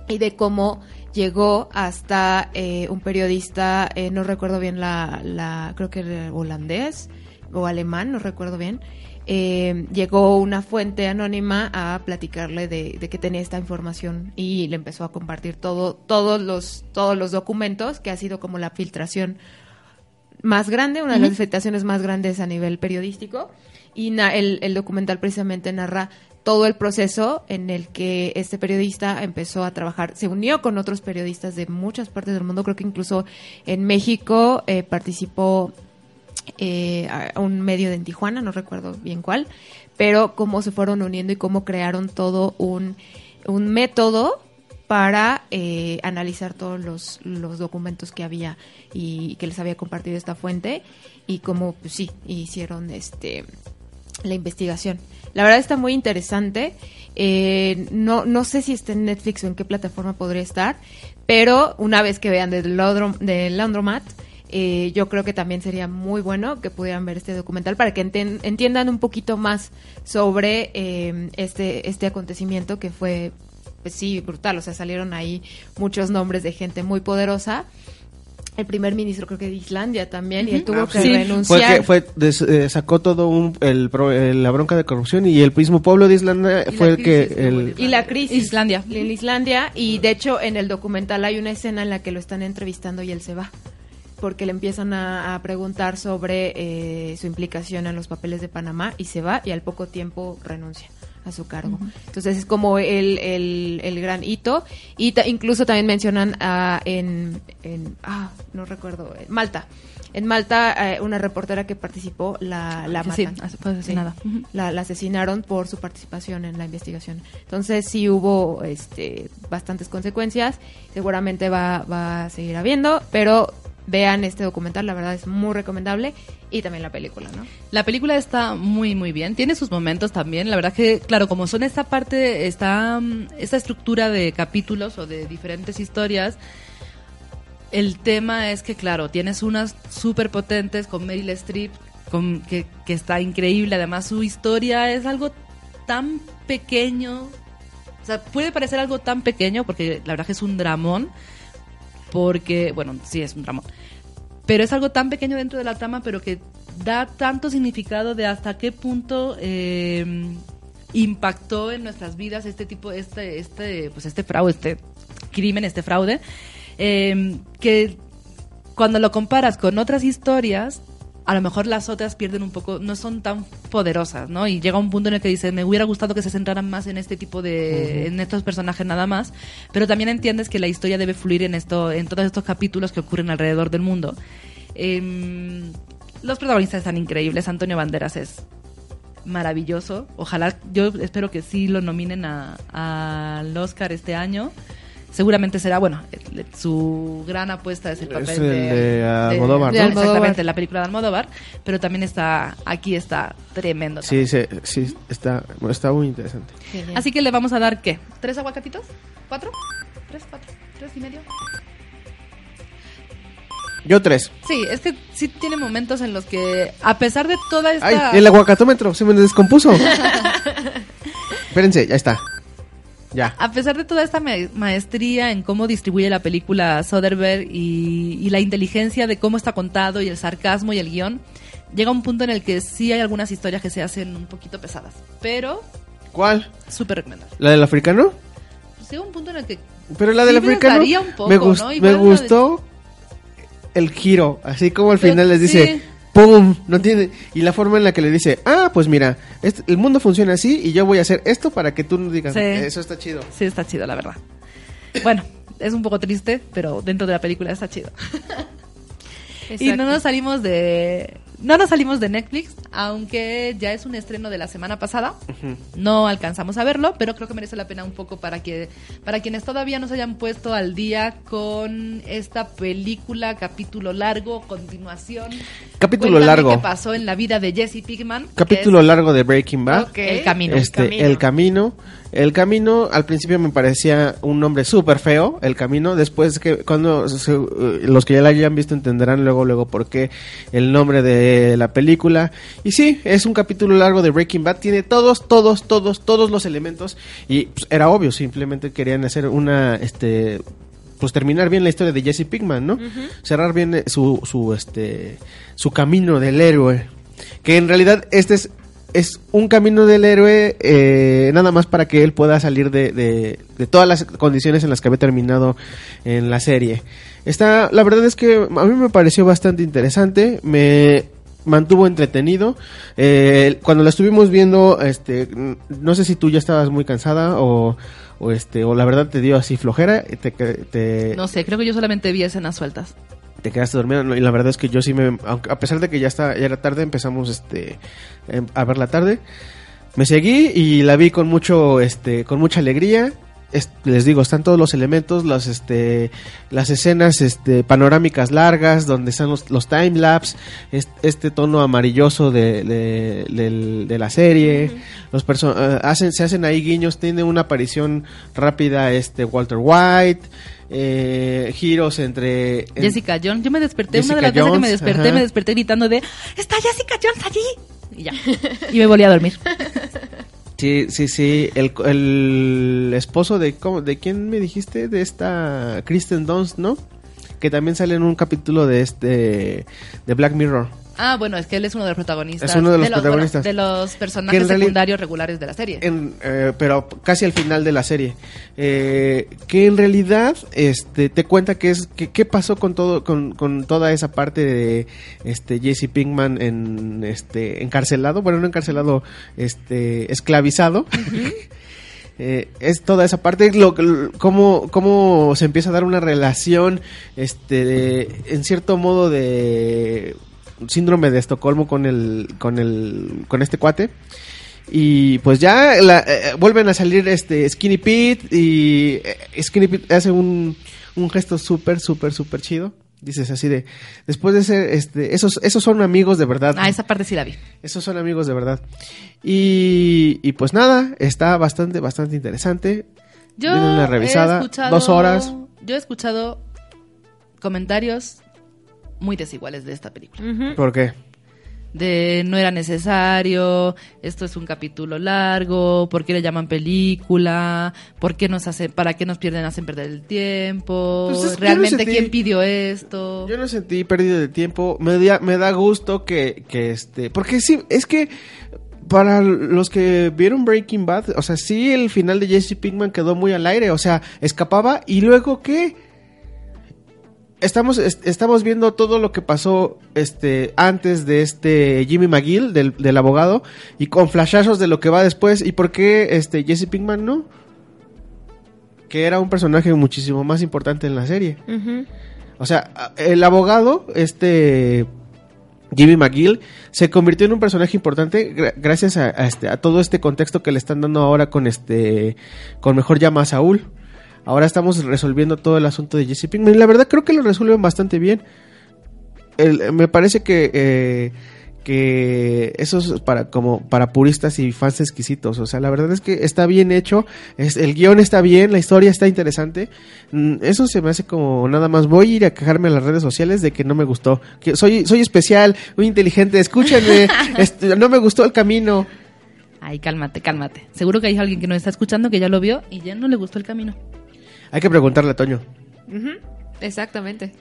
y de cómo llegó hasta eh, un periodista, eh, no recuerdo bien la, la, creo que era holandés o alemán, no recuerdo bien, eh, llegó una fuente anónima a platicarle de, de que tenía esta información y le empezó a compartir todo, todos los, todos los documentos, que ha sido como la filtración más grande, una de las filtraciones más grandes a nivel periodístico. Y el, el documental precisamente narra todo el proceso en el que este periodista empezó a trabajar, se unió con otros periodistas de muchas partes del mundo, creo que incluso en México eh, participó eh, a un medio de en Tijuana, no recuerdo bien cuál, pero cómo se fueron uniendo y cómo crearon todo un, un método para eh, analizar todos los, los documentos que había y que les había compartido esta fuente y cómo pues sí hicieron este la investigación. La verdad está muy interesante. Eh, no, no sé si está en Netflix o en qué plataforma podría estar, pero una vez que vean de, Laundrom- de Laundromat, eh, yo creo que también sería muy bueno que pudieran ver este documental para que entiendan un poquito más sobre eh, este, este acontecimiento que fue, pues sí, brutal. O sea, salieron ahí muchos nombres de gente muy poderosa. El primer ministro creo que de Islandia también, y él tuvo Ah, que sí. Fue renunciar. que fue des- eh, sacó todo un, el, eh, la bronca de corrupción y el mismo pueblo de Islandia Y fue el que el, Y la crisis. Islandia. En Islandia. Y de hecho, en el documental hay una escena en la que lo están entrevistando y él se va. Porque le empiezan a, a preguntar sobre eh, su implicación en los papeles de Panamá y se va y al poco tiempo renuncia a su cargo. Entonces es como el, el, el gran hito. Y ta- incluso también mencionan en, en, ah, no recuerdo, en Malta. En Malta, eh, una reportera que participó la, la Sí, matan. fue asesinada. Sí. La, la asesinaron por su participación en la investigación. Entonces sí hubo este, bastantes consecuencias, seguramente va, va a seguir habiendo, pero vean este documental, la verdad es muy recomendable. Y también la película, ¿no? La película está muy, muy bien. Tiene sus momentos también. La verdad que, claro, como son esta parte, esta, mm, esta estructura de capítulos o de diferentes historias, el tema es que, claro, tienes unas súper potentes con Meryl Streep, con, que, que está increíble. Además, su historia es algo tan pequeño. O sea, puede parecer algo tan pequeño, porque la verdad que es un dramón. Porque, bueno, sí, es un dramón. Pero es algo tan pequeño dentro de la trama, pero que da tanto significado de hasta qué punto eh, impactó en nuestras vidas este tipo, este, este, pues este fraude, este crimen, este fraude, eh, que cuando lo comparas con otras historias, a lo mejor las otras pierden un poco, no son tan poderosas, ¿no? Y llega un punto en el que dice, me hubiera gustado que se centraran más en este tipo de, en estos personajes nada más, pero también entiendes que la historia debe fluir en esto, en todos estos capítulos que ocurren alrededor del mundo. Em, los protagonistas están increíbles, Antonio Banderas es maravilloso, ojalá, yo espero que sí lo nominen a- al Oscar este año. Seguramente será, bueno, su gran apuesta es el papel Es el de Almodóvar, de- ¿no? Exactamente, la película de Almodóvar, pero también está, aquí está tremendo. Sí, sí, sí, está, está muy interesante. Así que le vamos a dar, ¿qué? ¿Tres aguacatitos? ¿Cuatro? ¿Tres, cuatro? ¿Tres y medio? Yo tres. Sí, es que sí tiene momentos en los que, a pesar de toda esta... Ay, el aguacatómetro se me descompuso. Espérense, ya está. Ya. A pesar de toda esta ma- maestría en cómo distribuye la película Soderbergh y, y la inteligencia de cómo está contado y el sarcasmo y el guion, llega un punto en el que sí hay algunas historias que se hacen un poquito pesadas, pero ¿Cuál? súper recomendable. ¿La del africano? Pues llega un punto en el que Pero la del sí africano poco, me, gust- ¿no? me de- gustó el giro, así como al Pero final les dice, sí. ¡Pum! No tiene y la forma en la que le dice, "Ah, pues mira, este- el mundo funciona así y yo voy a hacer esto para que tú no digas, Sí. eso está chido." Sí, está chido, la verdad. Bueno, es un poco triste, pero dentro de la película está chido. Y no nos salimos de no nos salimos de Netflix, aunque ya es un estreno de la semana pasada. No alcanzamos a verlo, pero creo que merece la pena un poco para que para quienes todavía no se hayan puesto al día con esta película, capítulo largo, continuación. Capítulo Cuéntame largo. ¿Qué pasó en la vida de Jesse Pinkman? que Capítulo es largo de Breaking Bad. El camino. Este, el camino. El camino, al principio me parecía un nombre súper feo, el camino. Después que cuando se- eh, los que ya la hayan visto entenderán luego, luego por qué el nombre de la película. Y sí, es un capítulo largo de Breaking Bad. Tiene todos, todos, todos, todos los elementos. Y pues, era obvio, simplemente querían hacer una, este, pues terminar bien la historia de Jesse Pinkman, ¿no? Cerrar bien eh, su, su, este, su camino del héroe. Que en realidad este es, es un camino del héroe eh, nada más para que él pueda salir de, de, de todas las condiciones en las que había terminado en la serie. Está, la verdad es que a mí me pareció bastante interesante, me mantuvo entretenido. Eh, cuando la estuvimos viendo, este, no sé si tú ya estabas muy cansada o, o este, o la verdad te dio así flojera, y te, te, No sé, creo que yo solamente vi escenas sueltas. te quedaste dormida y la verdad es que yo sí me aunque- a pesar de que ya está ya era tarde empezamos este em, a ver la tarde me seguí y la vi con mucho este con mucha alegría Es- les digo están todos los elementos los este las escenas este panorámicas largas donde están los, los time lapse este tono amarilloso de, de, del- de la serie los perso- eh, hacen se hacen ahí guiños tiene una aparición rápida este Walter White eh, giros entre en- Jessica Jones. Yo me desperté, una de las veces que me desperté, ajá. me desperté gritando de ¡Está Jessica Jones allí! Y ya. Y me volví a dormir. Sí, sí, sí. El, el esposo de, ¿cómo- ¿de quién me dijiste? De esta Kristen Dunst, ¿no? Que también sale en un capítulo de este de Black Mirror. Ah, bueno, es que él es uno de los protagonistas. Es uno de los protagonistas. de los personajes secundarios regulares de la serie. En, eh, pero casi al final de la serie. Eh, que en realidad este te cuenta que es que qué pasó con todo con, con toda esa parte de este Jesse Pinkman en este encarcelado, bueno, no encarcelado, este esclavizado. Eh, es toda esa parte, lo, lo- cómo, cómo se empieza a dar una relación, este, de- en cierto modo de síndrome de Estocolmo con el, con el, con este cuate. Y pues ya la- eh, vuelven a salir este Skinny Pete y eh, Skinny Pete hace un, un gesto súper, súper, súper chido. Dices así de, después de ser, este, esos, esos son amigos de verdad. Ah, esa parte sí la vi. Esos son amigos de verdad. Y, y pues nada, está bastante, bastante interesante. Yo una revisada, he escuchado, dos horas. Yo he escuchado comentarios muy desiguales de esta película. ¿Por qué? De no era necesario, esto es un capítulo largo, ¿por qué le llaman película? ¿Por qué nos hacen, para qué nos pierden, hacen perder el tiempo? Pues no ¿Realmente sentí- quién pidió esto? Yo no sentí pérdida de tiempo. Me, da- me da gusto que, que este. Porque sí, es que para los que vieron Breaking Bad, o sea, sí, el final de Jesse Pinkman quedó muy al aire. O sea, escapaba y luego qué. Estamos, est- estamos viendo todo lo que pasó este antes de este Jimmy McGill, del, del abogado, y con flashazos de lo que va después. ¿Y por qué este Jesse Pinkman no? Que era un personaje muchísimo más importante en la serie. O sea, el abogado, este Jimmy McGill, se convirtió en un personaje importante gra- gracias a, a este, a todo este contexto que le están dando ahora con este, con mejor llama a Saúl. Ahora estamos resolviendo todo el asunto de Jesse Pinkman. Y la verdad creo que lo resuelven bastante bien. El- me parece que eh, que eso es para como para puristas y fans exquisitos. O sea, la verdad es que está bien hecho. Es, el guion está bien, la historia está interesante. Mm, Eso se me hace como nada más. Voy a ir a quejarme en las redes sociales de que no me gustó. Que soy, soy especial, muy inteligente. Escúchenme. No me gustó el camino. Ay, cálmate, cálmate. Seguro que hay alguien que nos está escuchando que ya lo vio y ya no le gustó el camino. Hay que preguntarle a Toño. Exactamente.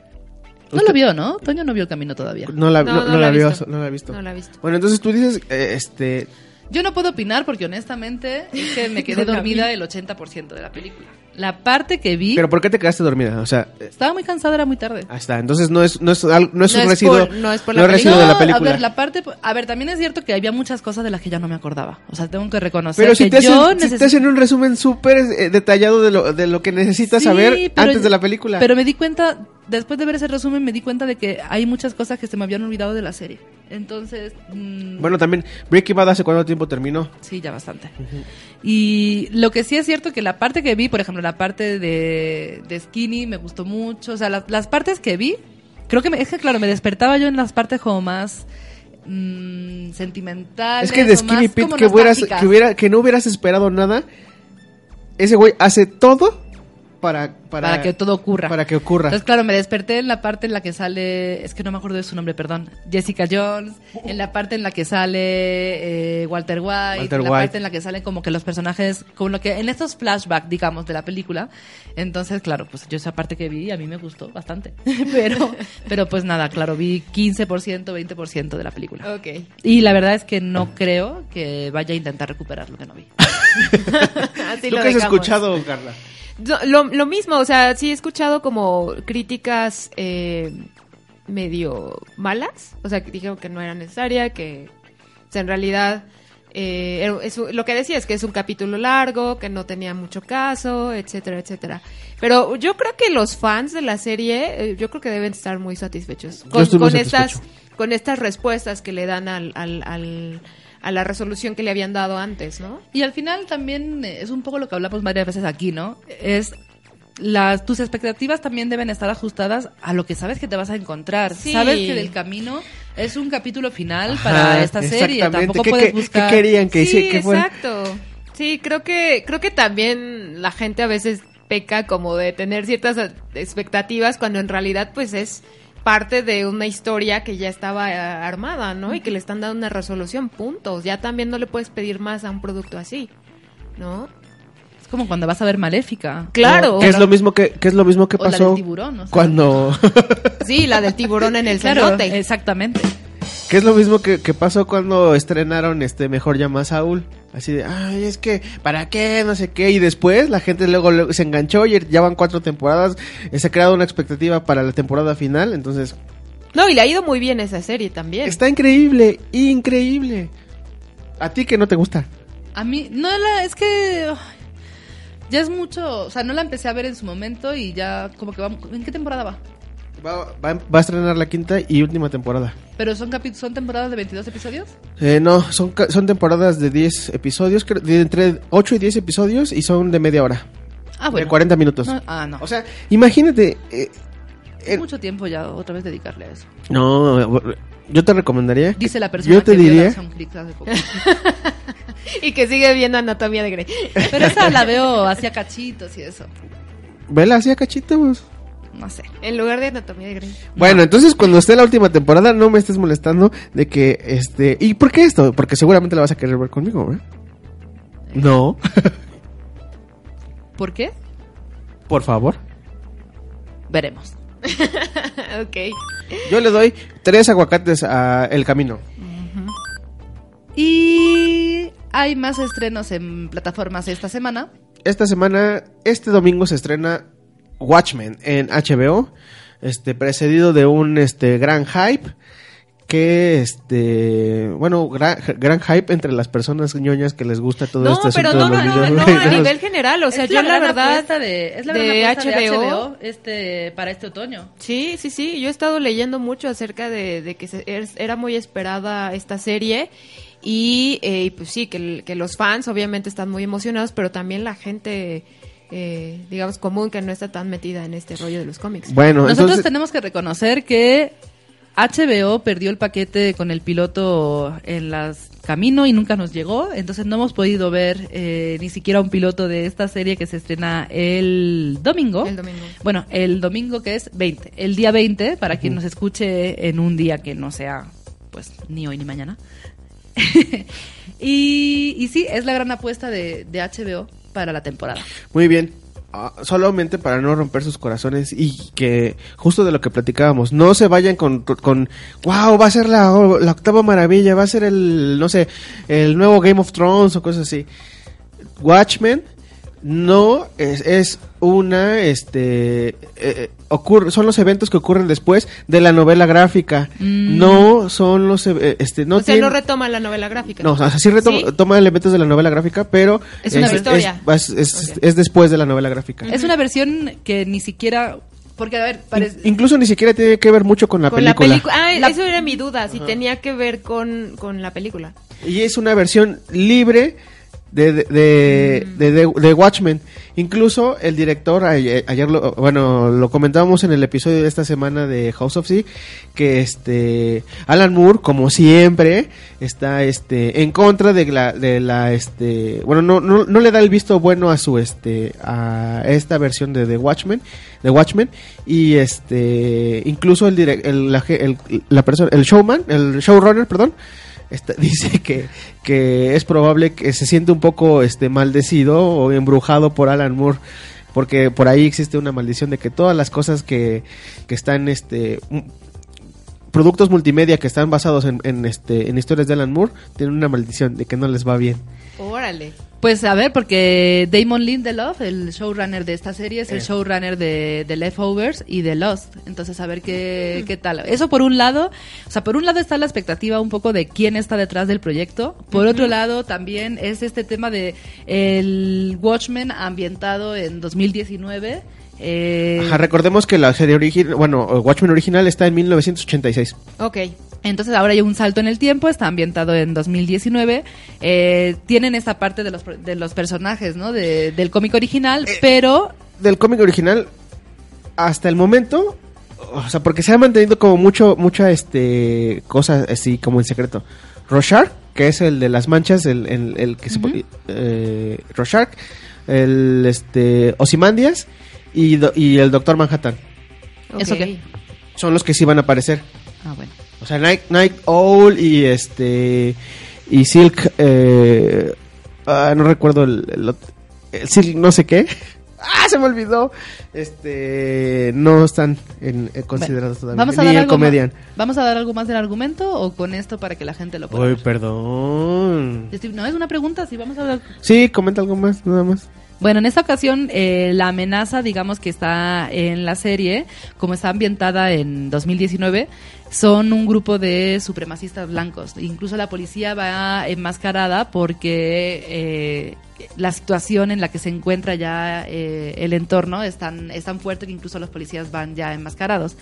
No lo vio, ¿no? Toño no vio el camino todavía. No la, No, no, no no la la he vio, visto. no la he visto. No la he visto. Bueno, entonces tú dices, eh, este, Yo no puedo opinar porque honestamente es que me quedé dormida el 80% de la película. La parte que vi, pero ¿por qué te quedaste dormida? O sea, eh, estaba muy cansada, era muy tarde. ahí está. Entonces no es, no es, no es No un es residuo, por- no es por la residuo de la película. A ver, la parte, a ver, también es cierto que había muchas cosas de las que ya no me acordaba. O sea, tengo que reconocer Pero si te, yo hacen, si te necesito- hacen un resumen súper eh, detallado de lo, de lo que necesitas Sí, saber pero- antes de la película. Pero me di cuenta, después de ver ese resumen, me di cuenta de que hay muchas cosas que se me habían olvidado de la serie. Entonces, mm, Bueno, también, Breaking Bad hace cuánto tiempo terminó. Sí, ya bastante. Y lo que sí es cierto que la parte que vi, por ejemplo, la parte de, de Skinny me gustó mucho. O sea, la- las partes que vi, creo que me- es que, claro, me despertaba yo en las partes como más mm, sentimentales. Es que de Skinny Pete como que, hubieras, nostálgicas. que, hubiera, que no hubieras esperado nada, ese güey hace todo para, para, para que todo ocurra. para que ocurra. Entonces, claro, me desperté en la parte en la que sale, es que no me acuerdo de su nombre, perdón, Jessica Jones, en la parte en la que sale eh, Walter White, Walter en la White. parte en la que salen como que los personajes, como lo que en estos flashbacks, digamos, de la película. Entonces, claro, pues yo esa parte que vi a mí me gustó bastante. pero, pero pues nada, claro, vi 15%, 20% de la película. Ok. Y la verdad es que no creo que vaya a intentar recuperar lo que no vi. Así ¿Tú lo qué has escuchado, Carla? Lo, lo mismo, o sea, sí he escuchado como críticas eh, medio malas, o sea, que dijeron que no era necesaria, que o sea, en realidad eh, es lo que decía es que es un capítulo largo, que no tenía mucho caso, etcétera, etcétera. Pero yo creo que los fans de la serie, eh, yo creo que deben estar muy satisfechos con, estas con estas respuestas que le dan al, al, al- a la resolución que le habían dado antes, ¿no? Y al final también eh, es un poco lo que hablamos varias veces aquí, ¿no? Es las tus expectativas también deben estar ajustadas a lo que sabes que te vas a encontrar. Sí. Sabes que del camino es un capítulo final Ajá, para esta serie. Tampoco ¿Qué- puedes buscar. qué querían que sí, que exacto. Sí, creo que creo que también la gente a veces peca como de tener ciertas expectativas cuando en realidad pues es parte de una historia que ya estaba eh, armada, ¿no? Y que le están dando una resolución, puntos. Ya también no le puedes pedir más a un producto así, ¿no? Es como cuando vas a ver Maléfica. Claro. ¿Qué es lo mismo que, es lo mismo que O la pasó del tiburón, o sea. cuando Sí, la del tiburón en el Claro, cenote. exactamente. ¿Qué es lo mismo que, que pasó cuando estrenaron este Mejor llama a Saúl? Así de, ay, es que, ¿para qué? No sé qué. Y después la gente luego, luego se enganchó y ya van cuatro temporadas. eh, Se ha creado una expectativa para la temporada final. Entonces, No, y le ha ido muy bien esa serie también. está increíble, increíble. ¿A ti que no te gusta? A mí, no la, es que ya es mucho, o sea, no la empecé a ver en su momento y ya como que va, ¿en qué temporada va? Va, va- va a estrenar la quinta y última temporada. Pero son capi- son temporadas de 22 episodios? Eh, no, son, ca- son temporadas de 10 episodios, creo- de entre 8 y 10 episodios y son de media hora. Ah, bueno. De 40 minutos. No, ah, no. O sea, imagínate, eh, Es mucho tiempo ya otra vez dedicarle a eso. No, yo te recomendaría. Dice la persona yo te que diría. Hace poco. Y que sigue viendo Anatomía de Grey. Pero esa la veo hacía cachitos y eso. Vela así a cachitos. No sé. En lugar de Anatomía de Grey. Bueno, entonces cuando esté la última temporada no me estés molestando de que este ¿Y por qué esto? Porque seguramente la vas a querer ver conmigo, ¿eh? No, ¿Por qué? por favor. Veremos. ok. Yo le doy tres aguacates a El Camino. Y hay más estrenos en plataformas esta semana. Esta semana, este domingo se estrena Watchmen en HBO, este precedido de un este gran hype que este bueno gran, gran hype entre las personas ñoñas que les gusta todo No, este pero asunto no, de no, los no, no, videojuegos. a nivel general. O sea, Es yo la gran verdad. de, es la gran de HBO. HBO este, para este otoño. Sí, sí, sí. Yo he estado leyendo mucho acerca de, de que se- es- era muy esperada esta serie. Y, eh, y pues sí, que, que los fans obviamente están muy emocionados, pero también la gente, eh, digamos, común que no está tan metida en este rollo de los cómics. Bueno, Nosotros entonces tenemos que reconocer que HBO perdió el paquete con el piloto en las camino y nunca nos llegó, entonces no hemos podido ver eh, ni siquiera un piloto de esta serie que se estrena el domingo. El domingo. Bueno, el domingo que es 20, el día 20 para quien nos escuche en un día que no sea pues ni hoy ni mañana. y, y sí, es la gran apuesta de, de HBO para la temporada. Muy bien. Ah, solamente para no romper sus corazones y que justo de lo que platicábamos, no se vayan con, con wow, va a ser la, la octava maravilla, va a ser el, no sé, el nuevo Game of Thrones o cosas así. Watchmen no es, es una, este, eh, eh, ocurre, son los eventos que ocurren después de la novela gráfica. Mm. No son los, eh, este, no o sea, no retoma la novela gráfica. no, o sea, sí retoma ¿Sí? toma elementos de la novela gráfica, pero Es una historia. Es, es- Ok. es después de la novela gráfica. Es una versión que ni siquiera... Porque, a ver, parece... In- incluso ni siquiera tiene que ver mucho con la con película. la. Ah, La- eso era mi duda, si tenía que ver con, con la película. Y es una versión libre de, de, de, de- Watchmen. Incluso el director, ayer, ayer lo, bueno, lo comentábamos en el episodio de esta semana de House of Z, que este Alan Moore, como siempre, está este en contra de la, de la este, bueno, no, no, no le da el visto bueno a su este, a esta versión de The Watchmen, de Watchmen, y este, incluso el, direc- el, la, el, la persona, el showman, el showrunner, perdón, Dice que, que es probable que se siente un poco este maldecido o embrujado por Alan Moore porque por ahí existe una maldición de que todas las cosas que, que están este productos multimedia que están basados en, en, este en historias de Alan Moore tienen una maldición de que no les va bien Órale. Pues a ver, porque Damon Lindelof, el showrunner de esta serie, es el Eh. showrunner de, de Leftovers y de Lost. Entonces, a ver qué, qué tal. Eso por un lado, o sea, por un lado está la expectativa un poco de quién está detrás del proyecto. Por otro lado, también es este tema de el Watchmen ambientado en 2019. Eh, Ajá, recordemos que la serie original bueno Watchmen original está en 1986 Ok. Entonces ahora hay un salto en el tiempo, está ambientado en 2019. eh, tienen esta parte de los, de los personajes, ¿no? De- del cómic original, Eh, pero del cómic original hasta el momento o sea porque se ha mantenido como mucho mucha este cosa así como en secreto Rorschach que es el de las manchas el, el, el que se pone- eh, Rorschach el este Ozymandias y, do- y el Doctor Manhattan ¿Eso ok. qué? son los que sí van a aparecer Ah, bueno. o sea Night, Night Owl y este y Silk eh, ah, no recuerdo el, el el Silk no sé qué ah se me olvidó este no están en, eh, considerados todavía Vamos a, ni dar el algo más, comedian ¿Vamos a dar algo más del argumento o con esto para que la gente lo pueda Uy, ver? perdón Estoy- No, es una pregunta, sí, vamos a hablar. sí comenta algo más nada más Bueno, en esta ocasión eh, la amenaza, digamos, que está en la serie, como está ambientada en 2019, son un grupo de supremacistas blancos. Incluso la policía va enmascarada porque eh, la situación en la que se encuentra ya eh, el entorno es tan, es tan fuerte que incluso los policías van ya enmascarados.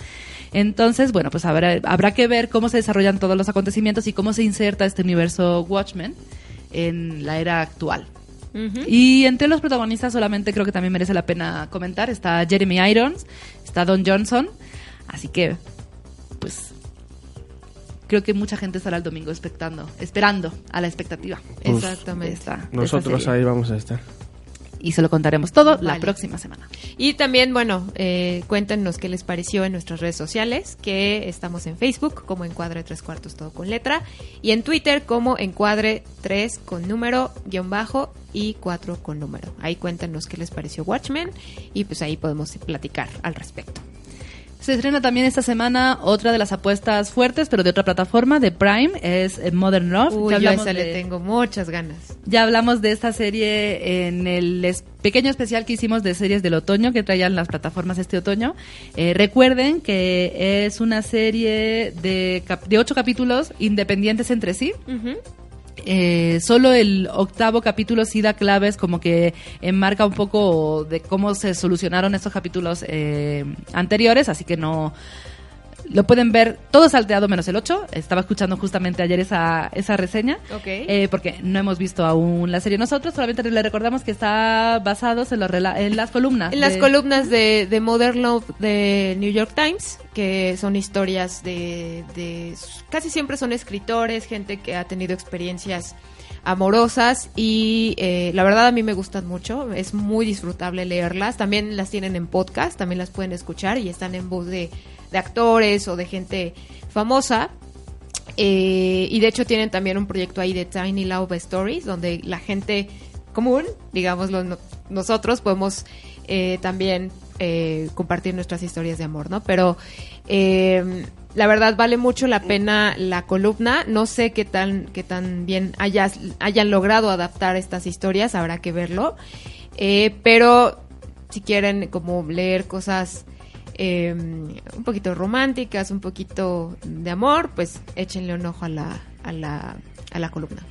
Entonces, bueno, pues habrá, habrá que ver cómo se desarrollan todos los acontecimientos y cómo se inserta este universo Watchmen en la era actual. Y entre los protagonistas solamente creo que también merece la pena comentar. Está Jeremy Irons, está Don Johnson. Así que, pues, creo que mucha gente estará el domingo expectando, esperando a la expectativa. Pues, Exactamente. esta- esta Nosotros ahí vamos a estar. Y se lo contaremos todo la próxima semana. Y también, bueno, eh, cuéntenos qué les pareció en nuestras redes sociales, que estamos en Facebook como Encuadre Tres Cuartos todo con letra, y en Twitter como Encuadre 3 con número, guion bajo y 4 con número. Ahí cuéntenos qué les pareció Watchmen y pues ahí podemos platicar al respecto. Se estrena también esta semana otra de las apuestas fuertes, pero de otra plataforma, de Prime, es eh, Modern Love. Uy, Ya yo esa le de- tengo muchas ganas. Ya hablamos de esta serie en el es- pequeño especial que hicimos de series del otoño que traían las plataformas este otoño. Eh, recuerden que es una serie de, cap- de ocho capítulos independientes entre sí. Eh, solo el octavo capítulo sí da claves como que enmarca un poco de cómo se solucionaron estos capítulos eh, anteriores, así que no lo pueden ver todo salteado menos el 8. Estaba escuchando justamente ayer esa, esa reseña. Ok. Eh, porque no hemos visto aún la serie nosotros, solamente le recordamos que está basados en, los rela- en las columnas. En las columnas de, de Modern Love de New York Times, que son historias de, de- Casi siempre son escritores, gente que ha tenido experiencias amorosas y eh, la verdad a mí me gustan mucho, es muy disfrutable leerlas, también las tienen en podcast, también las pueden escuchar y están en voz de, de actores o de gente famosa. Eh, y de hecho tienen también un proyecto ahí de Tiny Love Stories, donde la gente común, digámoslo no- nosotros, podemos eh, también eh, compartir nuestras historias de amor, ¿no? Pero eh, la verdad vale mucho la pena la columna. No sé qué tan, qué tan bien hayas, hayan logrado adaptar estas historias, habrá que verlo. Eh, pero si quieren como leer cosas eh, un poquito románticas, un poquito de amor, pues échenle un ojo a la, a la, a la columna.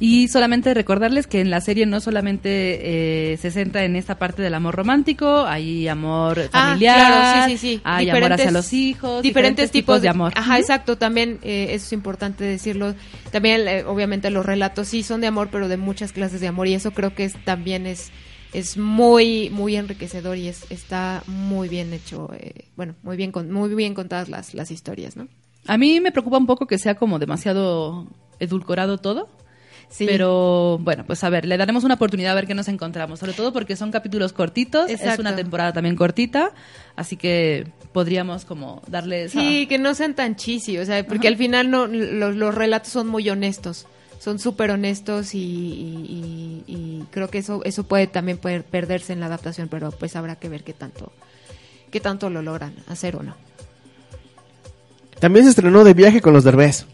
Y solamente recordarles que en la serie no solamente eh, se centra en esta parte del amor romántico, hay amor Ah, familiar, claro, sí, sí, sí. hay amor hacia los hijos, diferentes, tipos de amor. Ajá, exacto. También eh, eso es importante decirlo. También, eh, obviamente, los relatos sí son de amor, pero de muchas clases de amor y eso creo que es, también es es muy muy enriquecedor y es está muy bien hecho. eh, bueno, muy bien con, muy bien contadas las las historias, ¿no? A mí me preocupa un poco que sea como demasiado edulcorado todo. Sí. Pero bueno, pues a ver, le daremos una oportunidad a ver qué nos encontramos. Sobre todo porque son capítulos cortitos, es una temporada también cortita, así que podríamos como darle esa... Sí, que no sean tan cheesy, o sea, porque al final no los, los relatos son muy honestos, son súper honestos y, y- y- y creo que eso eso puede también poder perderse en la adaptación, pero pues habrá que ver qué tanto qué tanto lo logran hacer o no. También se estrenó de viaje con los Derbez.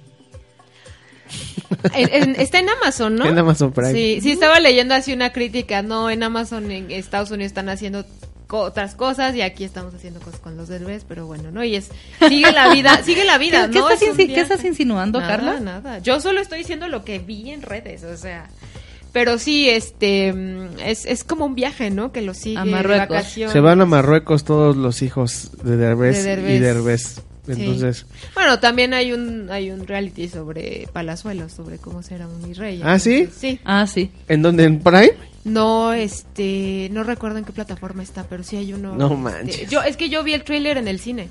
En- en- está en Amazon, ¿no? En Amazon Prime. Sí, sí estaba leyendo así una crítica, no, en Amazon en Estados Unidos están haciendo otras cosas y aquí estamos haciendo cosas con los derbés, pero bueno, ¿no? Y es sigue la vida, sigue la vida, ¿Qué- estás Es qué insinuando, Nada, Carla? Nada, Yo solo estoy diciendo lo que vi en redes, o sea, pero sí, este, es, es como un viaje, ¿no? Que lo sigue A de Marruecos. vacaciones. Se van a Marruecos todos los hijos de Derbez, De Derbez. y Derbez. Sí. Entonces, Bueno, también hay un hay un reality sobre Palazuelos, sobre cómo ser un mi rey. ¿Ah, sí? Sí. Ah, sí. ¿en dónde? ¿En Prime? No, este, no recuerdo en qué plataforma está, pero sí hay uno. No este, manches. yo es que yo vi el tráiler en el cine.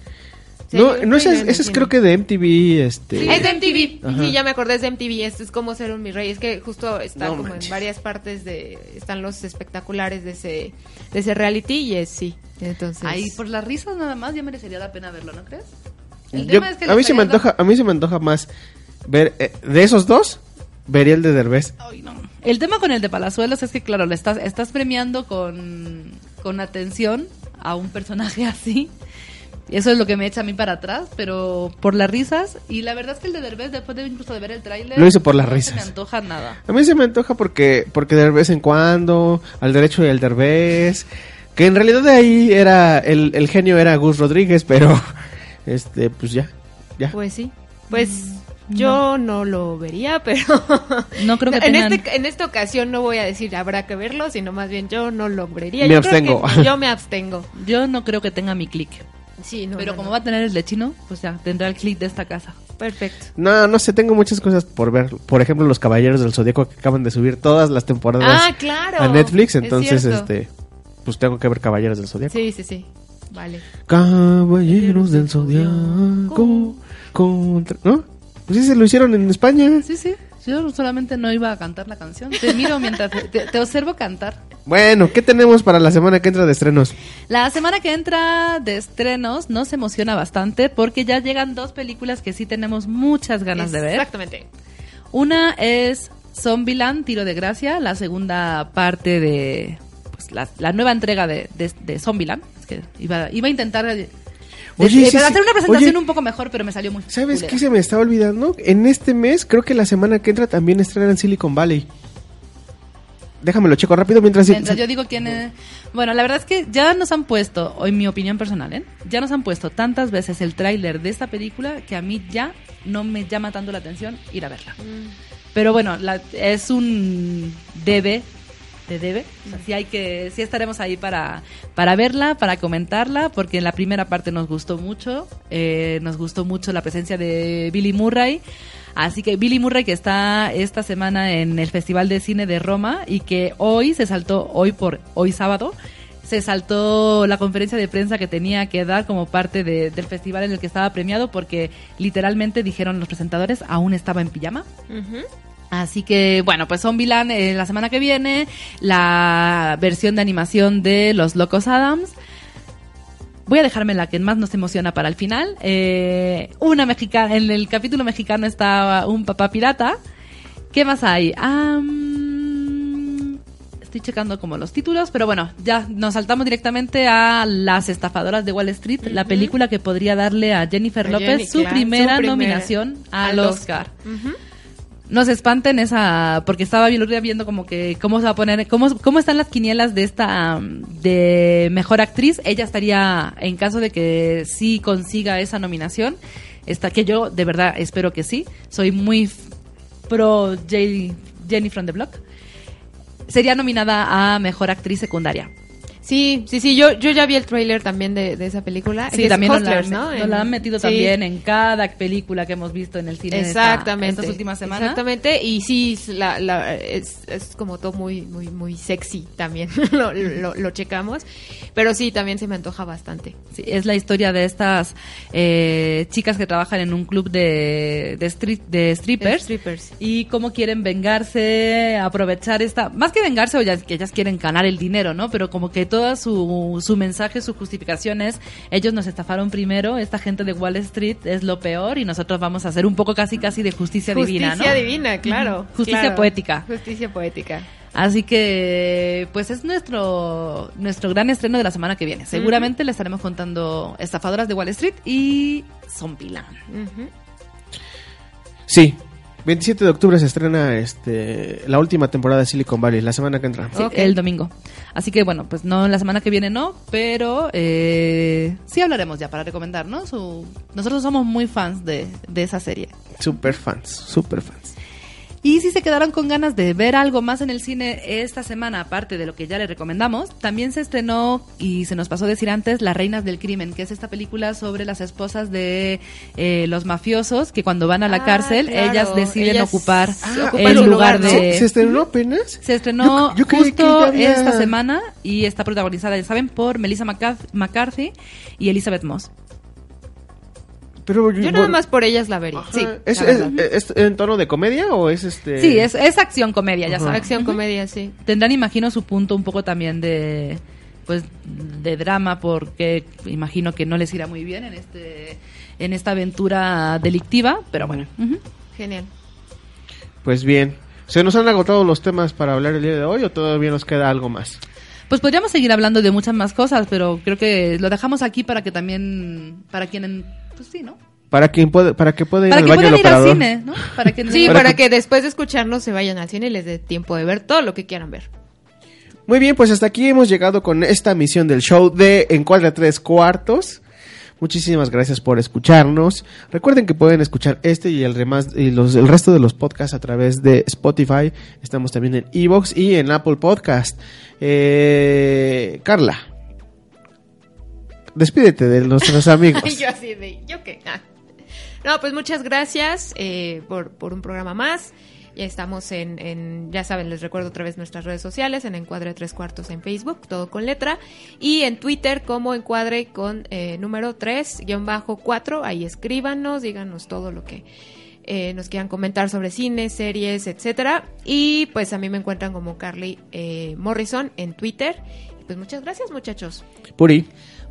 Sí, no, no ese, ese es creo que de MTV, este... Es de MTV. Ajá. Sí, ya me acordé es de MTV. Esto es como ser un mi rey. Es que justo está No como manches. en varias partes de están los espectaculares de ese de ese reality y es sí. Entonces Ahí por las risas nada más ya merecería la pena verlo, ¿no crees? El Yo- tema es que a mí se me antoja, a mí se me antoja más ver eh, de esos dos, vería el de Derbez. Ay, no. El tema con el de Palazuelos es que, claro, le estás, estás premiando con, con atención a un personaje así. Eso es lo que me echa a mí para atrás, pero por las risas. Y la verdad es que el de Derbez, después de incluso de ver el tráiler... Lo hizo por las no risas. se me antoja nada. A mí se me antoja porque porque de vez en cuando, al derecho y al Derbez, que en realidad de ahí era el, el genio era Gus Rodríguez, pero este pues ya, ya. pues sí. Pues yo no lo vería, pero No creo que en tengan- este en esta ocasión no voy a decir habrá que verlo, sino más bien yo no lo vería. Me Yo creo abstengo. que yo me abstengo. Yo no creo que tenga mi clic. Sí, no. pero no, como no. va a tener el de chino, pues ya, tendrá el clic de esta casa. perfecto. No, no sé, tengo muchas cosas por ver. Por ejemplo, los Caballeros del Zodíaco que acaban de subir todas las temporadas Ah, claro. a Netflix, Es entonces este pues tengo que ver Caballeros del Zodíaco. Sí, sí, sí. Vale. Caballeros del Zodiaco. Contra... ¿No? Pues sí, se lo hicieron en España. Sí, sí. Yo solamente no iba a cantar la canción. Te miro mientras te, te observo cantar. Bueno, ¿qué tenemos para la semana que entra de estrenos? La semana que entra de estrenos nos emociona bastante porque ya llegan dos películas que sí tenemos muchas ganas de ver. Exactamente. Una es Zombieland, Tiro de Gracia, la segunda parte de pues, la, la nueva entrega de, de, de Zombieland. Es que iba, iba a intentar Oye, sí, pero sí. hacer una presentación Oye. un poco mejor, pero me salió muy ¿Sabes culera. qué se me estaba olvidando? En este mes, creo que la semana que entra también estrenan Silicon Valley. Déjame lo checo rápido mientras... Mientras yo digo quién es... Bueno, la verdad es que ya nos han puesto, o en mi opinión personal, ¿eh? Ya nos han puesto tantas veces el tráiler de esta película que a mí ya no me llama tanto la atención ir a verla. Pero bueno, la- es un debe, de debe. O hay que, sí estaremos ahí para, para verla, para comentarla, porque en la primera parte nos gustó mucho, eh, nos gustó mucho la presencia de Billy Murray. Así que Billy Murray que está esta semana en el Festival de Cine de Roma y que hoy se saltó, hoy por hoy sábado, se saltó la conferencia de prensa que tenía que dar como parte de- del festival en el que estaba premiado porque literalmente dijeron los presentadores aún estaba en pijama. Así que, bueno, pues Zombieland eh, la semana que viene, la versión de animación de Los Locos Adams. Voy a dejarme la que más nos emociona para el final. Eh, una mexicana, en el capítulo mexicano está un papá pirata. ¿Qué más hay? Am, estoy checando como los títulos, pero bueno, ya nos saltamos directamente a Las estafadoras de Wall Street, la película que podría darle a Jennifer A López Jenny, su, claro, primera su primera nominación al, al Oscar. Se espanten esa, porque estaba viendo como que cómo se va a poner, cómo, cómo están las quinielas de esta, de mejor actriz. Ella estaría, en caso de que sí consiga esa nominación, está, que yo de verdad espero que sí. Soy muy pro Jenny from the Block. Sería nominada a mejor actriz secundaria. Sí, sí, sí, yo, yo ya vi el tráiler también de, de esa película. Sí, también nos la, Hustlers, ¿no? nos la han En- metido sí. también en cada película que hemos visto en el cine esta- Exactamente. estas últimas semanas. Exactamente, y sí, es la, la- es, es como todo muy, muy, muy sexy también, lo, lo, lo checamos, pero sí, también se me antoja bastante. Sí, es la historia de estas eh, chicas que trabajan en un club de, de, street, de strippers, Strippers. y cómo quieren vengarse, aprovechar esta, más que vengarse, o ya, que ellas quieren ganar el dinero, ¿no? Pero como que toda su, su mensaje, su justificación es, ellos nos estafaron primero, esta gente de Wall Street es lo peor y nosotros vamos a hacer un poco casi casi de justicia, divina, ¿no? Justicia divina, claro. Justicia claro. poética. Justicia poética. Así que, pues es nuestro nuestro gran estreno de la semana que viene. Seguramente le estaremos contando Estafadoras de Wall Street y Zombieland. Ujú. Sí, 27 de octubre se estrena este la última temporada de Silicon Valley, la semana que entra. Sí, el domingo. Así que bueno, pues no la semana que viene no, pero eh, sí hablaremos ya para recomendar, ¿no? Su, nosotros somos muy fans de, de esa serie. Super fans, super fans. Y si se quedaron con ganas de ver algo más en el cine esta semana, aparte de lo que ya les recomendamos, también se estrenó, y se nos pasó a decir antes, Las Reinas del Crimen, que es esta película sobre las esposas de eh, los mafiosos que cuando van a la Ah, cárcel, claro. ellas deciden Ellas ocupar el lugar lugar, ¿no? de... ¿Se estrenó apenas? Se estrenó Yo- yo justo había- esta semana y está protagonizada, ya saben, por Melissa McCarth- McCarthy y Elizabeth Moss. Pero Yo nada más por ellas la vería. Sí, ¿Es, la es- verdad. es en tono de comedia o es este Sí, es, es acción comedia, ya Ajá. saben. Acción, comedia, sí. Tendrán, imagino, su punto un poco también de pues de drama porque imagino que no les irá muy bien en este en esta aventura delictiva, pero bueno. Genial. Pues bien. ¿Se nos han agotado los temas para hablar el día de hoy o todavía nos queda algo más? Pues podríamos seguir hablando de muchas más cosas, pero creo que lo dejamos aquí para que también para quien pues sí, ¿no? Para quien puede, para que pueda ir Para al que baño puedan ir al cine, ¿no? Para que Sí, Para para, que- que... después de escucharnos se vayan al cine y les dé tiempo de ver todo lo que quieran ver. Muy bien, pues hasta aquí hemos llegado con esta misión del show de Encuadra Tres Cuartos. Muchísimas gracias por escucharnos. Recuerden que pueden escuchar este y el remás y los el resto de los podcasts a través de Spotify. Estamos también en Evox y en Apple Podcast. Eh, Carla, despídete de nuestros amigos. Y yo así de, ¿yo qué? Ah. No, pues muchas gracias eh, por, por un programa más. Ya estamos en, en, ya saben, les recuerdo otra vez nuestras redes sociales, en Encuadre Tres Cuartos en Facebook, todo con letra, y en Twitter como Encuadre con eh, número 3, guion bajo 4, ahí escríbanos, díganos todo lo que eh, nos quieran comentar sobre cine, series, etcétera. Y pues a mí me encuentran como Carly eh, Morrison en Twitter. Pues muchas gracias muchachos. Puri.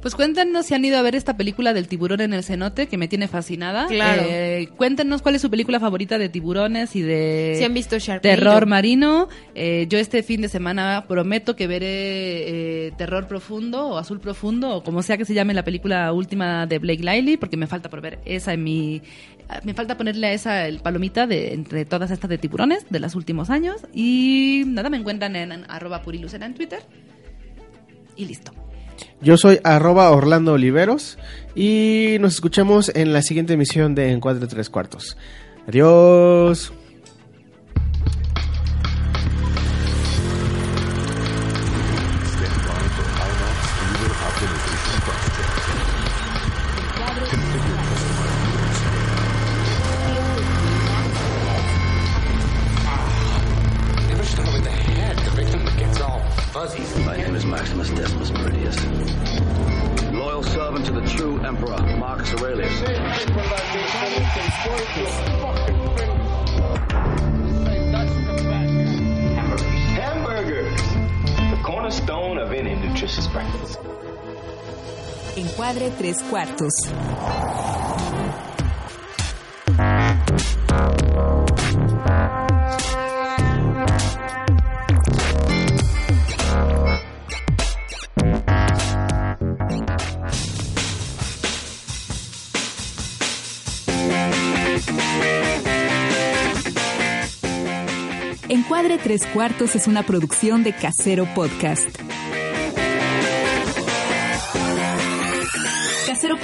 Pues cuéntenos si han ido a ver esta película del tiburón en el cenote, que me tiene fascinada. Claro. Eh, cuéntenos cuál es su película favorita de tiburones y de Si han visto Sharknado. terror marino. Eh, yo este fin de semana prometo que veré eh, Terror Profundo o Azul Profundo o como sea que se llame la película última de Blake Lively, porque me falta por ver esa en mi... Me falta ponerle a esa el palomita de entre todas estas de tiburones de los últimos años. Y nada, me encuentran en, en arroba purilucena en Twitter. Y listo. Yo soy arroba Orlando Oliveros y nos escuchamos en la siguiente emisión de Encuadre Tres Cuartos. Adiós. Encuadre tres cuartos es una producción de Casero Podcast.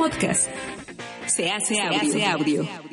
Podcast. Se hace audio. Hace audio.